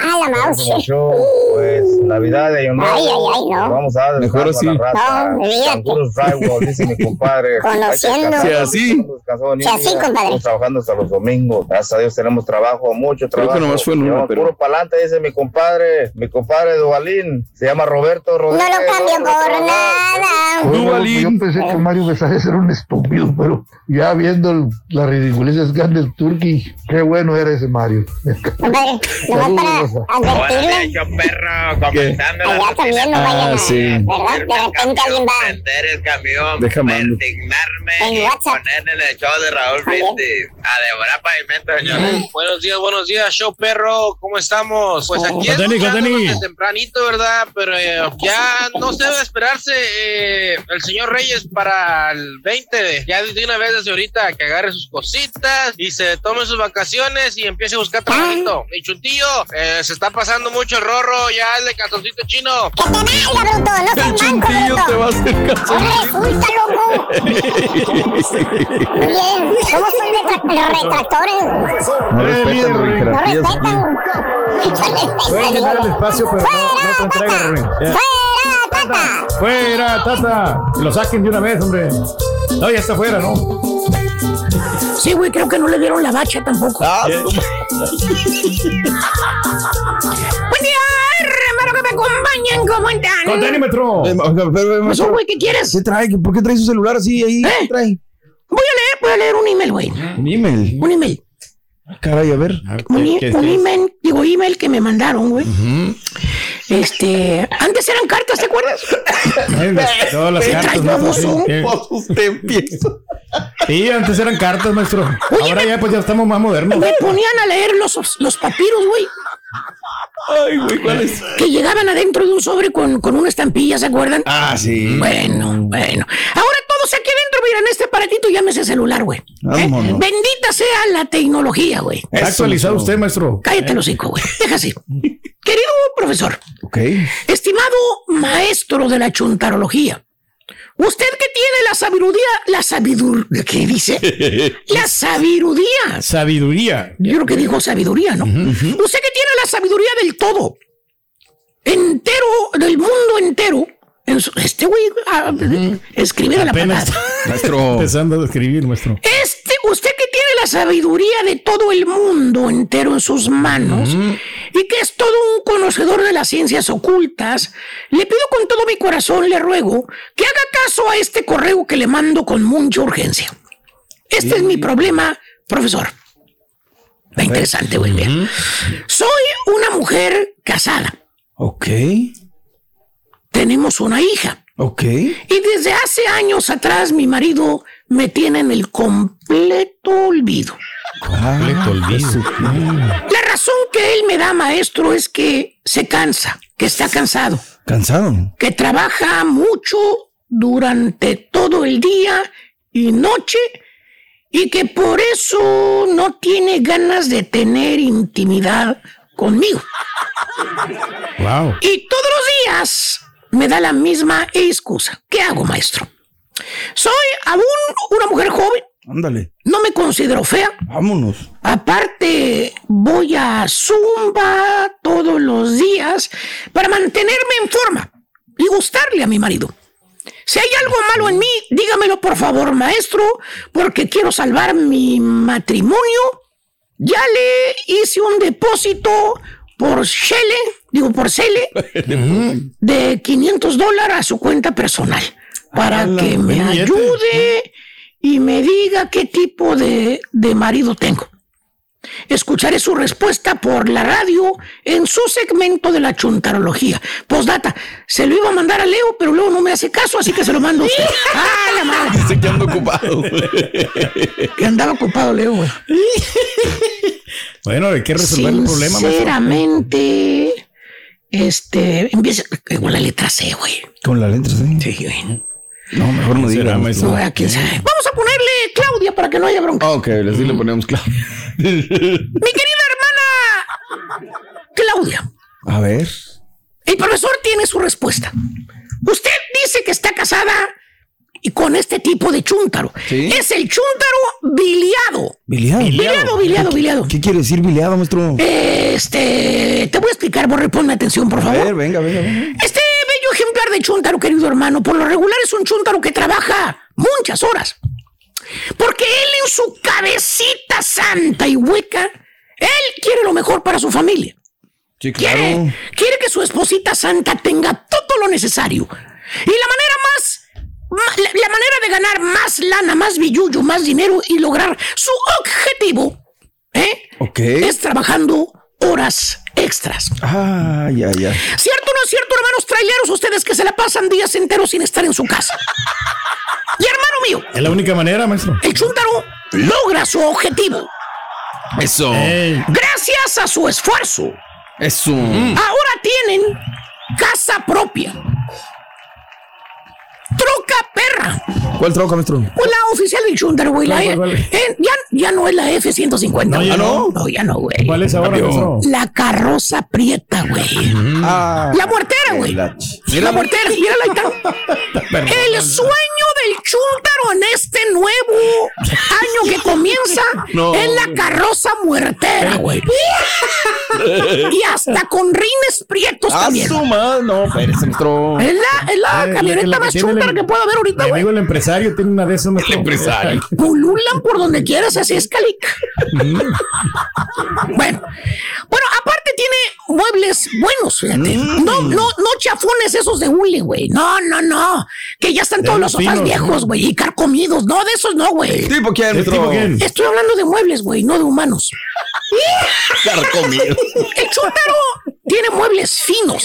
Ah, la mouse. Pues Navidad de Año Nuevo. Ay, ay, ay, no. Vamos a dar Mejor así. la raza. No, olvídate. Canguros Drywall, dice mi compadre. [LAUGHS] Conociendo. Descansar, así. un así, compadre. Estamos trabajando hasta los domingos. Gracias a Dios tenemos trabajo, mucho Creo trabajo. que nomás fue una, Llevamos pero- Puro pa'lante, dice mi compadre. Mi compadre Duvalín. Se llama Roberto No Rodríguez. lo cambio por nada. Bueno, Yo pensé que Mario Besares era un estúpido, pero ya viendo el- las ridiculeces que anda el Turqui, qué bueno era ese Mario. Compadre, nomás para advertirle. Yo, perro, comenzando la Allá también no vayan Ah, a, sí. ¿verdad? De repente alguien va. prender el camión, Deja mando. persignarme En y WhatsApp. poner en el show de Raúl Brindis a devorar pavimento, señores. Buenos días, buenos días, show perro, ¿cómo estamos? Pues aquí desde tempranito, ¿verdad? Pero eh, ya no se debe esperarse eh, el señor Reyes para el 20, de- ya de una vez desde ahorita que agarre sus cositas y se tome sus vacaciones y empiece a buscar trabajito. Y Chuntillo, eh, se está pasando mucho el rorro, ya el de calzoncito chino. Que te valga, bruto, no seas manco, bruto. te va a hacer. Resulta, loco. Bien, ¿cómo son retra- los retractores? No respetan las No respetan. Pueden llenar el espacio, pero no, no te entrega, Rubén. Ya. ¡Fuera, tata! ¡Fuera, tata! Que lo saquen de una vez, hombre. No, ya está fuera, ¿no? Sí, güey, creo que no le dieron la bacha tampoco. Ah, [LAUGHS] Buen día, hermano, que me acompañan. ¿Cómo están? ¡Con Tenímetro! Eh, Pasó, güey, ¿qué quieres? ¿Qué trae? ¿Por qué trae su celular así ahí? ¿Qué trae? Voy a leer, voy a leer un email, güey. Un email. Un email. Caray, a ver. Un, un email, digo, email que me mandaron, güey. Este, antes eran cartas, ¿te acuerdas? [LAUGHS] Todas las ¿Qué cartas, maestro. usted empieza. Sí, antes eran cartas, maestro. Ahora ya, pues ya estamos más modernos. Me ponían a leer los, los papiros, güey. Ay, güey, ¿cuál es? Que llegaban adentro de un sobre con, con una estampilla, ¿se acuerdan? Ah, sí. Bueno, bueno. Ahora todos aquí adentro, miren, este aparatito llámese celular, güey. ¿Eh? Bendita sea la tecnología, güey. Está actualizado usted, maestro. Cállate los cinco, güey. Deja así. [LAUGHS] Querido profesor, Ok. estimado maestro de la chuntarología, usted que tiene la sabiduría, la sabiduría, ¿qué dice? [LAUGHS] La sabiduría. Sabiduría. Yo creo que dijo sabiduría, ¿no? Usted que tiene la sabiduría del todo, entero, del mundo entero. En su- este güey ah, escribe de la patada. [LAUGHS] Maestro. empezando a escribir, maestro. Este, usted que tiene la sabiduría de todo el mundo entero en sus manos y que es todo un conocedor de las ciencias ocultas, le pido con todo mi corazón, le ruego que haga caso a este correo que le mando con mucha urgencia. Este es mi problema, profesor. Va interesante, güey. mira. Soy una mujer casada. Ok. Tenemos una hija. Ok. Y desde hace años atrás mi marido me tiene en el completo olvido. Completo olvido. La razón que él me da, maestro, es que se cansa, que está cansado, ¿Cansado? que trabaja mucho durante todo el día y noche y que por eso no tiene ganas de tener intimidad conmigo. Wow. Y todos los días me da la misma excusa. ¿Qué hago, maestro? Soy aún una mujer joven, Ándale. no me considero fea. Vámonos. Aparte, voy a Zumba todos los días para mantenerme en forma y gustarle a mi marido. Si hay algo malo en mí, dígamelo por favor, maestro, porque quiero salvar mi matrimonio. Ya le hice un depósito por Shele, digo por Cele, [LAUGHS] de 500 dólares a su cuenta personal para Ala, que me billete. ayude y me diga qué tipo de, de marido tengo. Escucharé su respuesta por la radio en su segmento de la chuntarología. Postdata, se lo iba a mandar a Leo, pero Leo no me hace caso, así que se lo mando a usted. [LAUGHS] ¡Ah, la madre! Dice que ando ocupado. Que andaba ocupado Leo, güey. [LAUGHS] Bueno, hay que resolver el problema. Sinceramente, este, empieza con la letra C, güey. Con la letra C. Sí, güey. No, mejor no será, diga. maestro? No, ¿a quién sabe? Vamos a ponerle Claudia para que no haya bronca. Ok, así le ponemos claro. Mi querida hermana Claudia, A ver. el profesor tiene su respuesta. Usted dice que está casada y con este tipo de chúntaro. Sí. Es el chúntaro biliado. Biliado. Biliado, biliado, biliado. ¿Qué quiere decir biliado, maestro? Este, te voy a explicar, Borre, ponme atención, por A favor. ver, venga, venga, venga. Este bello ejemplar de chúntaro, querido hermano, por lo regular es un chúntaro que trabaja muchas horas. Porque él en su cabecita santa y hueca, él quiere lo mejor para su familia. Sí, Quiere, claro. quiere que su esposita santa tenga todo lo necesario. Y la manera más, la, la manera de ganar más lana, más billuyo, más dinero y lograr su objetivo, ¿eh? Ok. Es trabajando horas extras. Ah, ya, ya. ¿Cierto o no es cierto, hermanos traileros, ustedes que se la pasan días enteros sin estar en su casa? Y hermano mío, Es la única manera, maestro. el chúntaro logra su objetivo Eso. Gracias a su esfuerzo. Eso. Ahora tienen ¿Cuál troca, maestro? Pues la oficial del Chuntaro, güey. la- ¿Cuál, cuál, eh, ya, ya no es la F-150. No, güey. ¿ya no? No, ya no, güey. ¿Cuál es ahora, maestro? La carroza prieta, güey. Ah. La muertera, güey. La, muertera, mírala ahí está. [LAUGHS] El sueño del chúntaro en este nuevo año que comienza [LAUGHS] No. es la carroza muertera, güey. [LAUGHS] y hasta con rines prietos Ah, también. su madre, no, espérese, maestro. Es la, es la Eh, camioneta la más chúntara que pueda haber ahorita, Mi güey. amigo el empresario tiene una de esas. El empresario. Pululan por donde quieras, así es, Calica. bueno, bueno, aparte tiene muebles buenos, fíjate. Mm. No, no, no chafones esos de hule, güey. No, no, no. Que ya están De todos los sofás finos, viejos, güey, y carcomidos. No, de esos no, güey. ¿Tipo quién, tipo quién? Estoy hablando de muebles, güey, no de humanos. Carcomido. El chúntaro tiene muebles finos,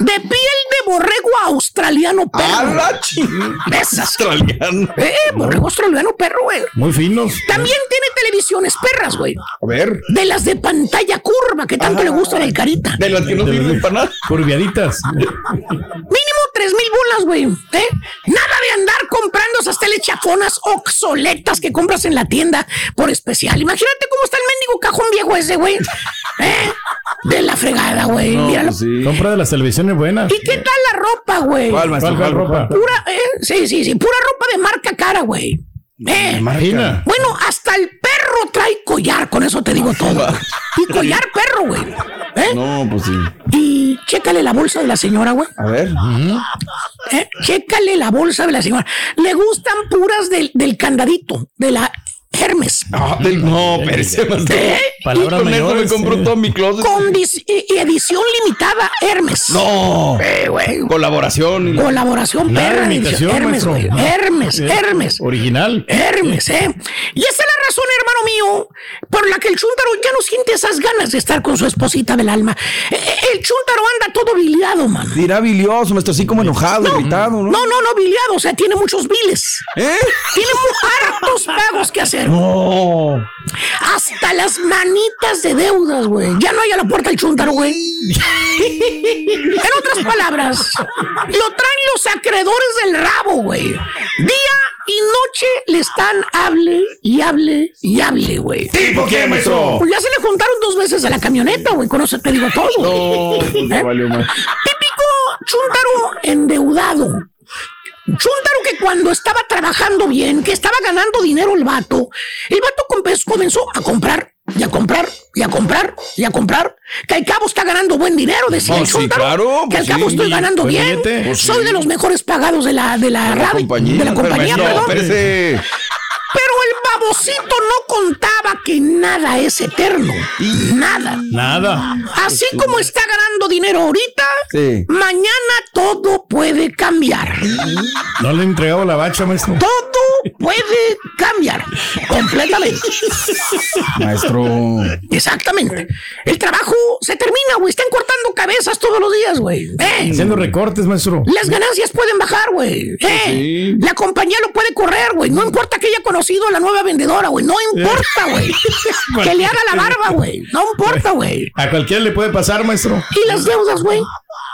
de piel de borrego australiano perro. ¡A la chingada! Esas. Australiano. Eh, borrego australiano perro, güey. Muy finos. También tiene televisiones perras, güey. A ver. De las de pantalla curva que tanto le gustan al carita. De las que no sirven para nada. Curviaditas. Mínimo tres mil bolas, güey. ¿eh? Nada de andar comprando esas telechafonas obsoletas que compras en la tienda por especial. Imagínate cómo está el mendigo cajón viejo ese, güey. ¿Eh? De la fregada, güey. No, Míralo. pues sí. Compra de las televisiones buenas. ¿Y qué tal la ropa, güey? ¿Cuál, maestro? ¿Cuál ropa? Pura, eh, sí, sí, sí, pura ropa de marca cara, güey. Eh. Imagina. Bueno, hasta el perro trae collar, con eso te digo todo. [LAUGHS] Y collar perro, güey. ¿Eh? No, pues sí. Y chécale la bolsa de la señora, güey. A ver. ¿Eh? Chécale la bolsa de la señora. Le gustan puras del, del candadito, de la Hermes. Ah, del- no, maestro. ¿Eh? Palabras con eso me mayores, compro sí. todo mi closet. Con y- y edición limitada, Hermes. No. Eh, güey. Colaboración. Colaboración Nada de Hermes, güey. Hermes, Eh, Hermes. Original. Hermes, ¿eh? Y esa es la razón, hermano mío, por la que el chúntaro ya no siente esas ganas de estar con su esposita del alma. Eh, El chúntaro anda todo biliado, man. Dirá bilioso, maestro, así como enojado, irritado, ¿no? No, no, no, biliado, o sea, tiene muchos biles. ¿Eh? Tiene hartos pagos que hacer. No. Hasta las manitas de deudas, güey. Ya no hay a la puerta el chúntaro, güey. en otras palabras, lo traen los acreedores del rabo, güey. Día y noche le están hable y hable y hable, güey. ¿Tipo qué, maestro? Pues ya se le juntaron dos veces a la camioneta, güey. Con eso te digo todo. No, güey. pues ¿Eh? valió más. Típico chúntaro endeudado. Chúntaro que cuando estaba trabajando bien, que estaba ganando dinero el vato, el vato comenzó a comprar y a comprar y a comprar y a comprar. Que al cabo está ganando buen dinero, decía Oh, el sí, claro, que al pues cabo sí. estoy ganando Buen bien. billete. Pues Soy sí. de los mejores pagados de la, de la De la radio, compañía. de la compañía, No, perdón. Pero el babocito no contaba que nada es eterno. Nada. Nada. Así como está ganando dinero ahorita, Sí. mañana todo puede cambiar. No le he entregado la bacha, maestro. Todo puede cambiar completamente. Maestro. Exactamente. El trabajo se termina, güey. Están cortando cabezas todos los días, güey. Eh, Haciendo recortes, maestro. Las ganancias pueden bajar, güey. Eh, Sí. La compañía lo puede correr, güey. No importa que haya a la nueva vendedora, güey. No importa, güey. [LAUGHS] que le haga la barba, güey. No importa, güey. A cualquiera le puede pasar, maestro. Y las deudas, güey.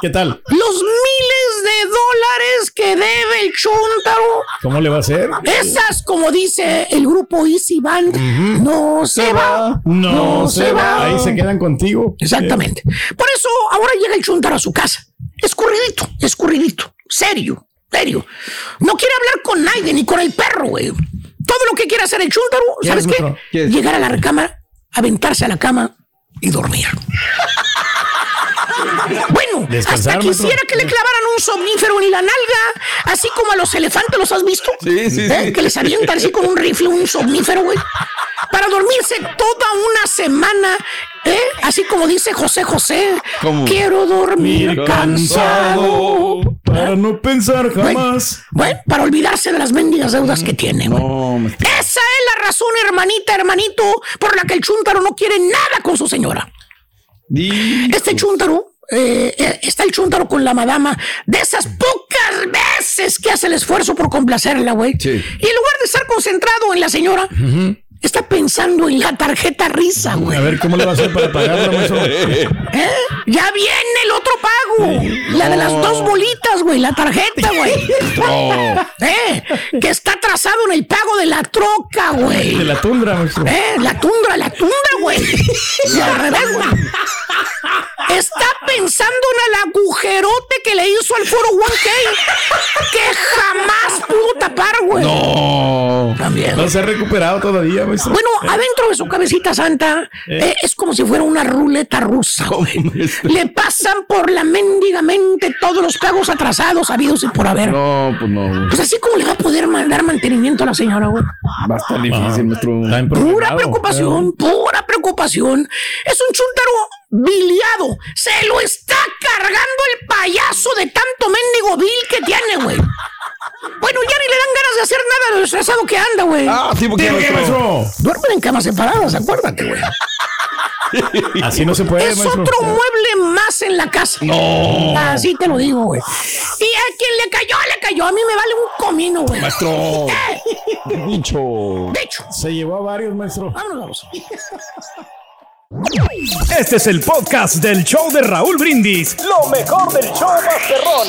¿Qué tal? Los miles de dólares que debe el chúntaro. ¿Cómo le va a hacer? Esas, como dice el grupo Easy Band, no se, va. No, se va. Ahí se quedan contigo. Exactamente. Por eso ahora llega el chúntaro a su casa. Escurridito, escurridito. Serio, serio. No quiere hablar con nadie, ni con el perro, güey. Todo lo que quiere hacer el chúntaro, ¿Qué ¿sabes es, qué? ¿Qué? Llegar a la recámara, aventarse a la cama y dormir. Bueno, hasta quisiera que le clavaran un somnífero en la nalga, así como a los elefantes, ¿los has visto? Sí, sí, ¿Eh? sí. Que les avientan así con un rifle, un somnífero, güey. Para dormirse toda una semana, ¿eh? Así como dice José José. ¿Cómo? Quiero dormir cansado. Para no pensar jamás. Bueno, para olvidarse de las mendigas deudas que tiene, güey. No. Esa es la razón, hermanita, hermanito, por la que el chúntaro no quiere nada con su señora. Este chúntaro, eh, eh, está el chúntaro con la madama de esas pocas veces que hace el esfuerzo por complacerla, güey. Sí. Y en lugar de estar concentrado en la señora, está pensando en la tarjeta risa, güey. A ver, ¿cómo le va a hacer para pagarla, maestro? [LAUGHS] ¿Eh? Ya viene el otro pago. La de las dos bolitas, güey. La tarjeta, güey. [LAUGHS] ¿Eh? Que está atrasado en el pago de la troca, güey. De la tundra, maestro. ¿Eh? La tundra, la tundra, güey. Y al revés, güey. Está pensando en el agujerote que le hizo al foro 1K. Que jamás pudo tapar, güey. No. También. No se ha recuperado todavía, Bueno, adentro de su cabecita santa eh, es como si fuera una ruleta rusa. güey. Le pasan por la mendiga mente todos los pagos atrasados habidos y por haber. No, pues no. Pues así como le va a poder ma- dar mantenimiento a la señora, güey. Va a estar difícil, maestro. Pura preocupación, pura preocupación. Es un chuntaro biliado. Se lo está cargando el payaso de tanto mendigo vil que tiene, güey. Bueno, ya ni le dan ganas de hacer nada de lo estresado que anda, güey. Ah, porque ¿Por qué, maestro? Duermen en camas separadas, acuérdate, güey. Así no se puede, Es maestro. otro mueble más en la casa. No. Así te lo digo, güey. Y a quien le cayó, le cayó. A mí me vale un comino, güey. Maestro. Eh, Bicho. De hecho. Se llevó a varios, maestro. Vámonos, vamos. Este es el podcast del show de Raúl Brindis. Lo mejor del show Masterrón.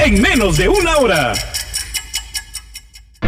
En menos de una hora.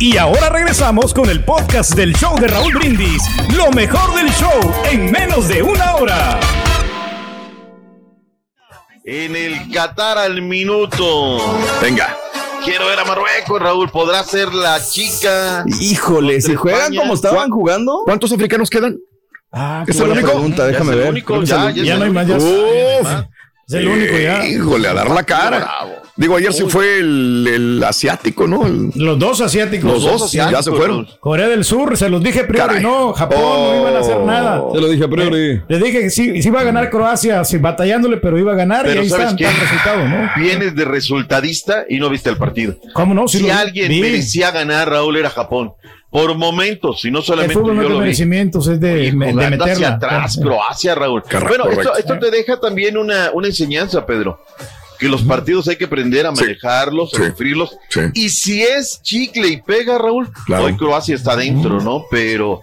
Y ahora regresamos con el podcast del show de Raúl Brindis. Lo mejor del show en menos de una hora. En el Qatar al minuto. Venga. Quiero ver a Marruecos, Raúl. ¿Podrá ser la chica? Híjole, si juegan España? como estaban jugando. ¿Cuántos africanos quedan? Ah, ¿Es el buena único? pregunta, déjame es el ver. único, es ya, el- ya es Ya no hay más. Uf. Es el único ya. Híjole, a dar la cara. Digo, ayer se fue el, el asiático, ¿no? El- Los dos asiáticos. los dos ya se fueron. Corea del Sur, se los dije priori, Caray. no, Japón no iban a hacer nada. Se lo dije a priori. Eh, les dije que sí, sí iba a ganar Croacia, sí, batallándole, pero iba a ganar y Pero ahí ¿sabes está, qué? está el resultado, ¿no? Vienes de resultadista y no viste el partido. ¿Cómo no? Sí si alguien Vi. merecía ganar, Raúl, era Japón. Por momentos, y no El solamente fútbol no yo es de lo vi. es de, me- de meterla. hacia atrás, Croacia, Raúl. Correcto, bueno, esto, correcto. esto te deja también una, una enseñanza, Pedro. Que los partidos hay que aprender a manejarlos, Sí. a sufrirlos. Sí. Y si es chicle y pega, Raúl, Claro. hoy Croacia está dentro, ¿no? Pero.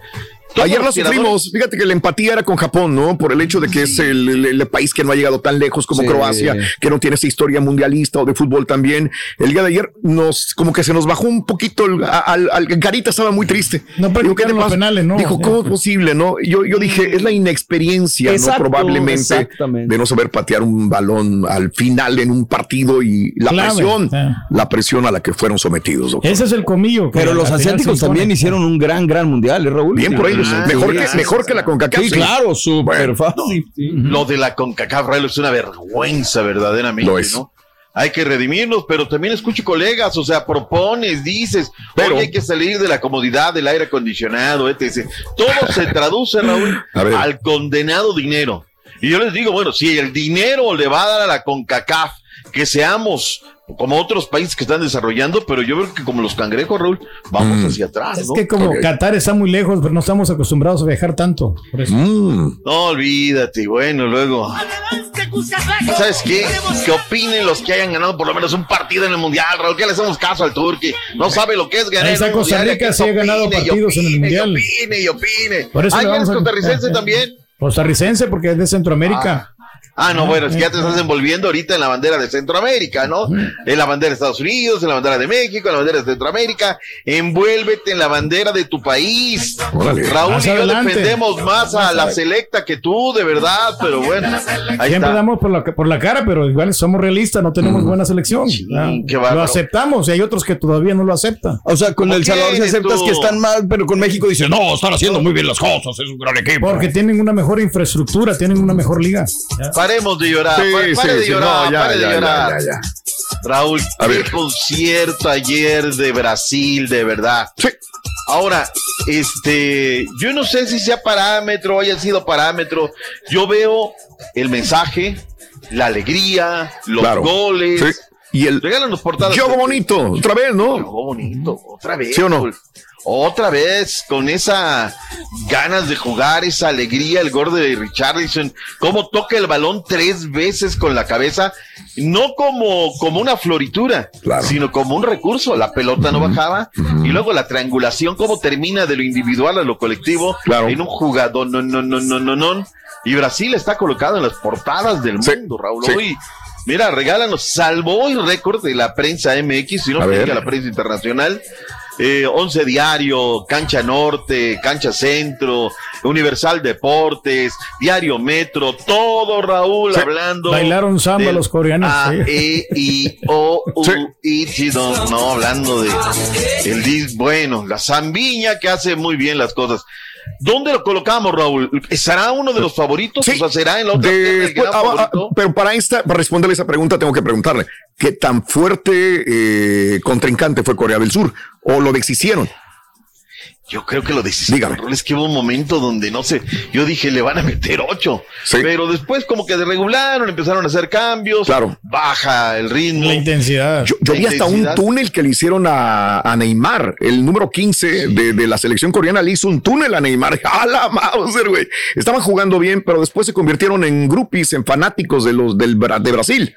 Ayer la sufrimos. Fíjate que la empatía era con Japón, ¿no? Por el hecho de que es el, el- el país que no ha llegado tan lejos como Sí. Croacia, que no tiene esa historia mundialista o de fútbol también. El día de ayer nos, como que se nos bajó un poquito el, al, al- Carita estaba muy triste. No Digo, ¿qué los penales, ¿no? Dijo, ¿cómo es posible, no? Yo, yo dije, es la inexperiencia, Exacto, ¿no? Probablemente de no saber patear un balón al final en un partido y la Clave, presión, eh. la presión a la que fueron sometidos. doctor. Ese es el comillo. Pero los asiáticos también hicieron un gran, gran mundial, ¿eh, Raúl? Bien por ellos, Ah, mejor, sí, que, sí, mejor que la CONCACAF. Sí, claro, súper Bueno. fácil. sí. Lo de la CONCACAF, Raúl, es una vergüenza verdaderamente, Lo es. ¿no? Hay que redimirnos, pero también escucho colegas, o sea, propones, dices, Pero- oye, hay que salir de la comodidad del aire acondicionado, etc. Todo se traduce, Raúl, [LAUGHS] al condenado dinero. Y yo les digo, bueno, si el dinero le va a dar a la CONCACAF, que seamos como otros países que están desarrollando, pero yo veo que como los cangrejos, Raúl, vamos Mm. hacia atrás, Es ¿no? que como. Qatar está muy lejos, pero no estamos acostumbrados a viajar tanto. Por eso. Mm. No, olvídate, bueno, luego. ¿Sabes qué? Que opinen los que hayan ganado por lo menos un partido en el Mundial, Raúl, que le hacemos caso al Turqui. No sabe lo que es ganar. Un Costa Rica, sí ha ganado opine, partidos en el Mundial. Y opine, y opine. Por eso Ah, le ¿ya vamos eres a- costarricense eh, [LAUGHS] eh, también? Costarricense porque es de Centroamérica. Ah, no, bueno, es que ya te estás envolviendo ahorita en la bandera de Centroamérica, ¿no? En la bandera de Estados Unidos, en la bandera de México, en la bandera de Centroamérica. Envuélvete en la bandera de tu país. Órale. Raúl y yo adelante. defendemos más a la selecta que tú, de verdad, pero bueno. Ahí Siempre está. damos por la, por la cara, pero igual somos realistas, no tenemos buena selección. Ah, qué lo aceptamos y hay otros que todavía no lo aceptan. O sea, con ¿Cómo El Salvador se aceptas tú? que están mal, pero con México dices, no, están haciendo muy bien las cosas, es un gran equipo. Porque tienen una mejor infraestructura, tienen una mejor liga. Paremos de llorar, Sí, pare, pare sí, de llorar, no, ya, pare de ya, llorar. ya. Raúl, A qué ver. concierto ayer de Brasil, de verdad. Sí. Ahora, este, yo no sé si sea parámetro, haya sido parámetro. Yo veo el mensaje, la alegría, los Claro. goles. Sí. Y el Regálanos portadas. juego bonito, otra vez, ¿no? Juego bonito, otra vez. ¿Sí o no? Raúl. Otra vez, con esa ganas de jugar, esa alegría, el gol de Richarlison, cómo toca el balón tres veces con la cabeza, no como, como una floritura, sino como un recurso. La pelota no bajaba, y luego la triangulación, cómo termina de lo individual a lo colectivo, en un jugador, no, no, no, no, no, no. Y Brasil está colocado en las portadas del mundo, Raúl. sí. Hoy, mira, regálanos, salvó hoy récord de la prensa MX, si no A diga la prensa internacional. Eh, Once Diario, Cancha Norte, Cancha Centro, Universal Deportes, Diario Metro, todo Raúl hablando. Bailaron samba los coreanos. A, sí. E, I, O, U, I, no, hablando de el bueno, la zambiña que hace muy bien las cosas. ¿Dónde lo colocamos, Raúl? ¿Será uno de los favoritos? O sea, será en la otra gran ah, ah, pero para esta, para responderle esa pregunta, tengo que preguntarle: ¿qué tan fuerte eh, contrincante fue Corea del Sur? ¿O lo deshicieron? Yo creo que lo decisieron. Es que hubo un momento donde no sé, yo dije le van a meter ocho, pero después como que desregularon, empezaron a hacer cambios, Claro. baja el ritmo, La intensidad. Yo, yo La vi hasta un túnel que le hicieron a, a Neymar, el número 15 de, de la selección coreana le hizo un túnel a Neymar. [LAUGHS] ¡A la Mauser, güey! Estaban jugando bien, pero después se convirtieron en groupies, en fanáticos de los del, de Brasil.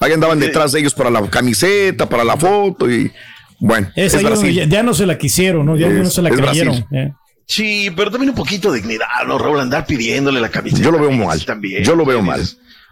Ahí andaban detrás de ellos para la camiseta, para la foto y bueno, Esa es ya, no- Brasil. ya- ya no se la quisieron, ¿no? Ya, no se la creyeron. Eh. Sí, pero también un poquito de dignidad, ¿no, Raúl? Andar pidiéndole la camiseta. Yo lo veo mal. También. Yo lo veo ¿Qué mal.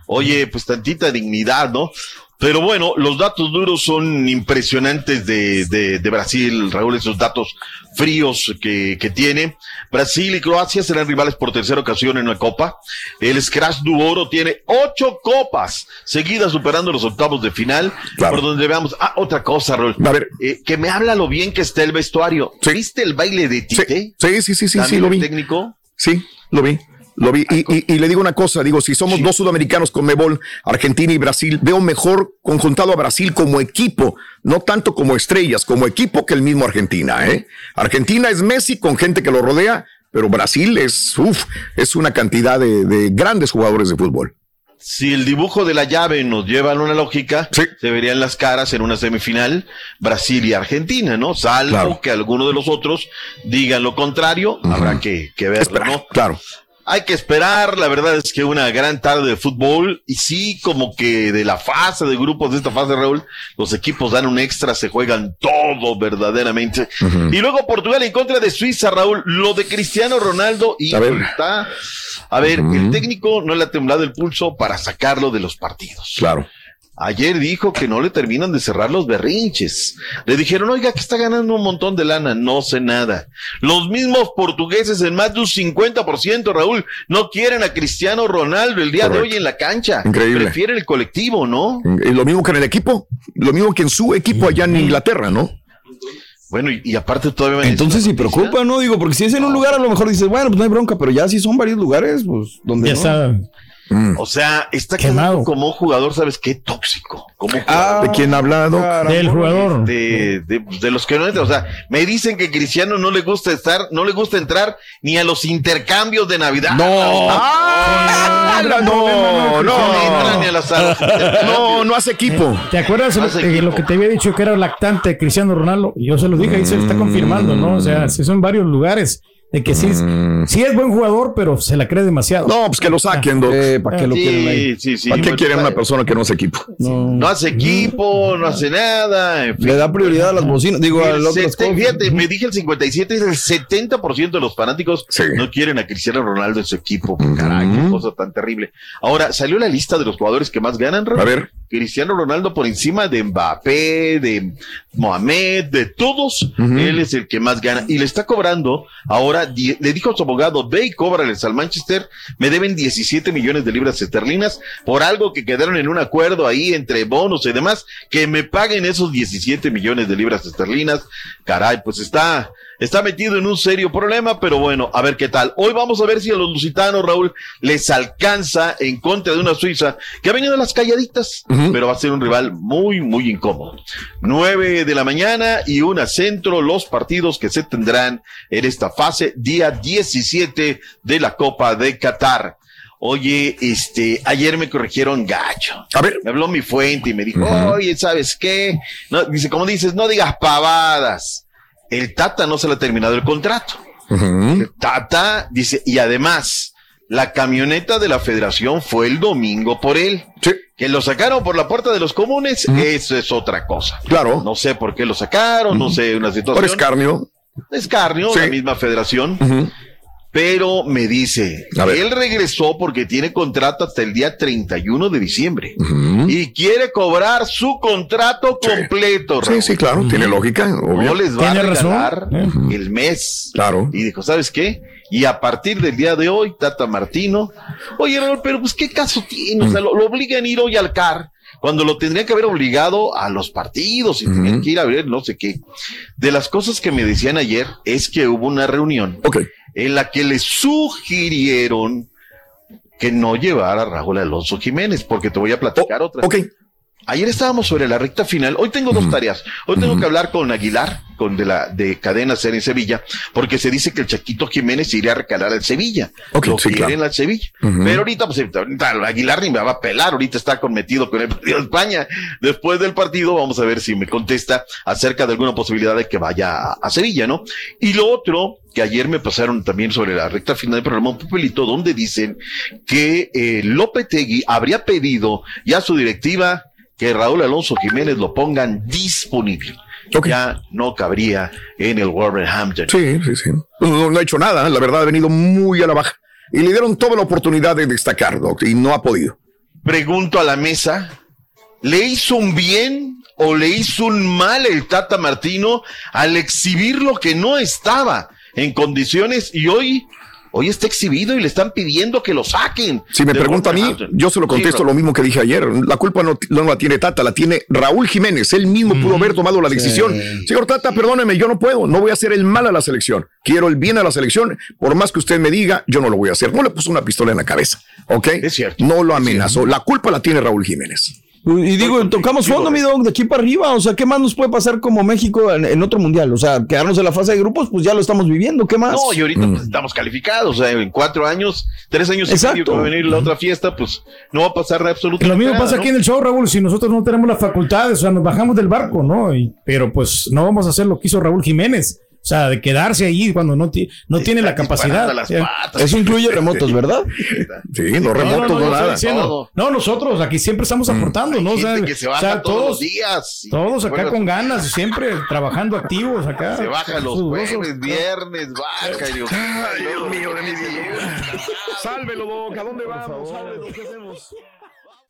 Oye, pues tantita dignidad, ¿no? Pero bueno, los datos duros son impresionantes de, de, de Brasil, Raúl, esos datos fríos que, que tiene. Brasil y Croacia serán rivales por tercera ocasión en una copa. El Scratch du Oro tiene ocho copas seguidas superando los octavos de final. Por donde veamos, ah, otra cosa, Raúl. A ver. Eh, que me habla lo bien que está el vestuario. ¿Viste el baile de Tite? Sí, sí, sí, sí, sí, También lo vi. técnico. Sí, lo vi. Lo vi. Y, y- y le digo una cosa, digo, si somos dos sudamericanos con Mebol, Argentina y Brasil, veo mejor conjuntado a Brasil como equipo, no tanto como estrellas, como equipo que el mismo Argentina, ¿eh? Argentina es Messi con gente que lo rodea, pero Brasil es, uf, es una cantidad de, de grandes jugadores de fútbol. Si el dibujo de la llave nos lleva a una lógica, se verían las caras en una semifinal Brasil y Argentina, ¿no? Salvo que alguno de los otros digan lo contrario, habrá que, que verlo, ¿no? Claro. Hay que esperar, la verdad es que una gran tarde de fútbol y sí, como que de la fase de grupos de esta fase, Raúl, los equipos dan un extra, se juegan todo verdaderamente. Y luego Portugal en contra de Suiza, Raúl, lo de Cristiano Ronaldo y A ver. está, a ver, el técnico no le ha temblado el pulso para sacarlo de los partidos. Claro. Ayer dijo que no le terminan de cerrar los berrinches. Le dijeron, oiga, que está ganando un montón de lana. No sé nada. Los mismos portugueses en más de un 50%, Raúl, no quieren a Cristiano Ronaldo el día de hoy en la cancha. Increíble. Prefieren el colectivo, ¿no? Y lo mismo que en el equipo, lo mismo que en su equipo allá en Inglaterra, ¿no? Bueno, y, y aparte todavía Entonces sí preocupa, ¿no? Digo, porque si es en un lugar a lo mejor dices, bueno, pues no hay bronca, pero ya si son varios lugares, pues donde Ya no. está. Mm. O sea, está quedando como jugador, ¿sabes qué? Tóxico. Como Ah, ¿De quién ha hablado? Del jugador. de, de, de los que no entran. O sea, me dicen que Cristiano no le gusta estar, no le gusta entrar ni a los intercambios de Navidad. No. Ah, no, no, entran ni a no. las salas. No, no hace equipo. ¿Te acuerdas Hace de equipo. lo que te había dicho que era lactante de Cristiano Ronaldo? Yo se lo dije, ahí se está confirmando, ¿no? O sea, si son varios lugares de que sí, es- sí es buen jugador, pero se la cree demasiado. No, pues que lo saquen, Doc. ¿Para qué lo Sí, quieren ahí? sí, sí. ¿Para qué Bueno, quieren una persona que no hace equipo? No hace equipo, no hace nada. en fin. Le da prioridad a las bocinas, digo, a El las. Fíjate, me dije el 57, es el 70% de los fanáticos Sí. no quieren a Cristiano Ronaldo en su equipo. Caray, qué cosa tan terrible. Ahora, salió la lista de los jugadores que más ganan, Raúl? A ver. Cristiano Ronaldo por encima de Mbappé, de Mohamed, de todos, él es el que más gana y le está cobrando ahora, le dijo a su abogado, ve y cóbrales al Manchester, me deben 17 millones de libras esterlinas por algo que quedaron en un acuerdo ahí entre bonos y demás, que me paguen esos 17 millones de libras esterlinas, caray, pues está, está metido en un serio problema, pero bueno, a ver qué tal. Hoy vamos a ver si a los lusitanos, Raúl, les alcanza en contra de una Suiza que ha venido a las calladitas, pero va a ser un rival muy, muy incómodo. Nueve de la mañana y una centro, los partidos que se tendrán en esta fase, día 17 de la Copa de Qatar. Oye, este, ayer me corrigieron gacho. A ver. Me habló mi fuente y me dijo, Ujú. oye, ¿sabes qué? No, dice, como dices, no digas pavadas. El Tata no se le ha terminado el contrato. El Tata dice, y además, la camioneta de la federación fue el domingo por él. Que lo sacaron por la puerta de los comunes, eso es otra cosa. Claro. No sé por qué lo sacaron, no sé, una situación. Por escarnio. Escarnio, Sí. la misma federación. Pero me dice, él regresó porque tiene contrato hasta el día 31 de diciembre y quiere cobrar su contrato completo. Sí, sí, claro, tiene lógica, obvio. No les va a razón. regalar Ujú. el mes. Claro. Y dijo, ¿sabes qué? Y a partir del día de hoy, Tata Martino, oye, Raúl, pero pues qué caso tiene, o sea, lo, lo obligan a ir hoy al CAR, cuando lo tendría que haber obligado a los partidos y tenían que ir a ver no sé qué. De las cosas que me decían ayer es que hubo una reunión en la que le sugirieron que no llevara a Raúl Alonso Jiménez, porque te voy a platicar otra. Ayer estábamos sobre la recta final. Hoy tengo dos tareas. Hoy tengo que hablar con Aguilar, con de la de Cadena Ser en Sevilla, porque se dice que el Chaquito Jiménez iría a recalar al Sevilla. lo sí, quieren claro. al Sevilla. Pero ahorita, pues ahorita Aguilar ni me va a pelar. Ahorita está cometido con el partido de España. Después del partido, vamos a ver si me contesta acerca de alguna posibilidad de que vaya a, a Sevilla, ¿no? Y lo otro que ayer me pasaron también sobre la recta final del programa un papelito donde dicen que eh, Lopetegui habría pedido ya su directiva que Raúl Alonso Jiménez lo pongan disponible. Ya no cabría en el Wolverhampton. Sí, sí, sí. No, no ha hecho nada, la verdad ha venido muy a la baja. Y le dieron toda la oportunidad de destacar, Doc, y no ha podido. Pregunto a la mesa, ¿le hizo un bien o le hizo un mal el Tata Martino al exhibir lo que no estaba en condiciones y hoy, hoy está exhibido y le están pidiendo que lo saquen? Si me pregunta a mí, yo se lo contesto lo mismo que dije ayer. La culpa no, no la tiene Tata, la tiene Raúl Jiménez. Él mismo pudo haber tomado la decisión. Señor Tata, perdóneme, yo no puedo. No voy a hacer el mal a la selección. Quiero el bien a la selección. Por más que usted me diga, yo no lo voy a hacer. No le puso una pistola en la cabeza. ¿Ok? Es cierto. No lo amenazó. La culpa la tiene Raúl Jiménez. Y digo, tocamos fondo, mi dog, de aquí para arriba. O sea, ¿qué más nos puede pasar como México en, en otro mundial? O sea, quedarnos en la fase de grupos, pues ya lo estamos viviendo. ¿Qué más? No, y ahorita Mm. pues, estamos calificados, o sea, en cuatro años, tres años y Exacto. medio que va a venir la otra fiesta, pues no va a pasar absolutamente Lo mismo nada, pasa ¿no? aquí en el show, Raúl. Si nosotros no tenemos las facultades, o sea, nos bajamos del barco, ¿no? Y- pero pues no vamos a hacer lo que hizo Raúl Jiménez. O sea, de quedarse ahí cuando no, no tiene la capacidad. las patas. Eso incluye remotos, ¿verdad? [LAUGHS] Sí, no remotos, no, estoy nada. diciendo. No, nosotros aquí siempre estamos aportando, ¿no? O sea, que se o baja sea, todos los días. Todos acá Bueno, con ganas, siempre trabajando activos acá. Se baja los jueves, viernes, baja. Ay, Dios mío de mi vida. Sálvelo, Doc. ¿A dónde vamos? Sálvelo, ¿qué hacemos?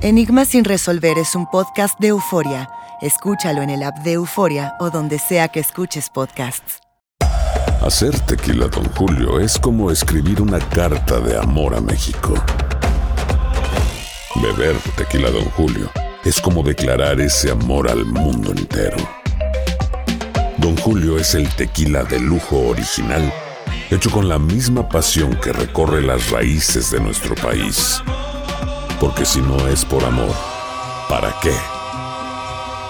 Enigma sin resolver es un podcast de euforia. Escúchalo en el app de Euforia o donde sea que escuches podcasts. Hacer tequila, Don Julio, es como escribir una carta de amor a México. Beber tequila, Don Julio, es como declarar ese amor al mundo entero. Don Julio es el tequila de lujo original, hecho con la misma pasión que recorre las raíces de nuestro país. Porque si no es por amor, ¿para qué?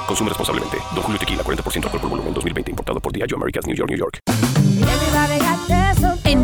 Consume responsablemente. Don Julio Tequila, 40% alcohol por volumen, 2020. Importado por Diageo Americas, New York, New York.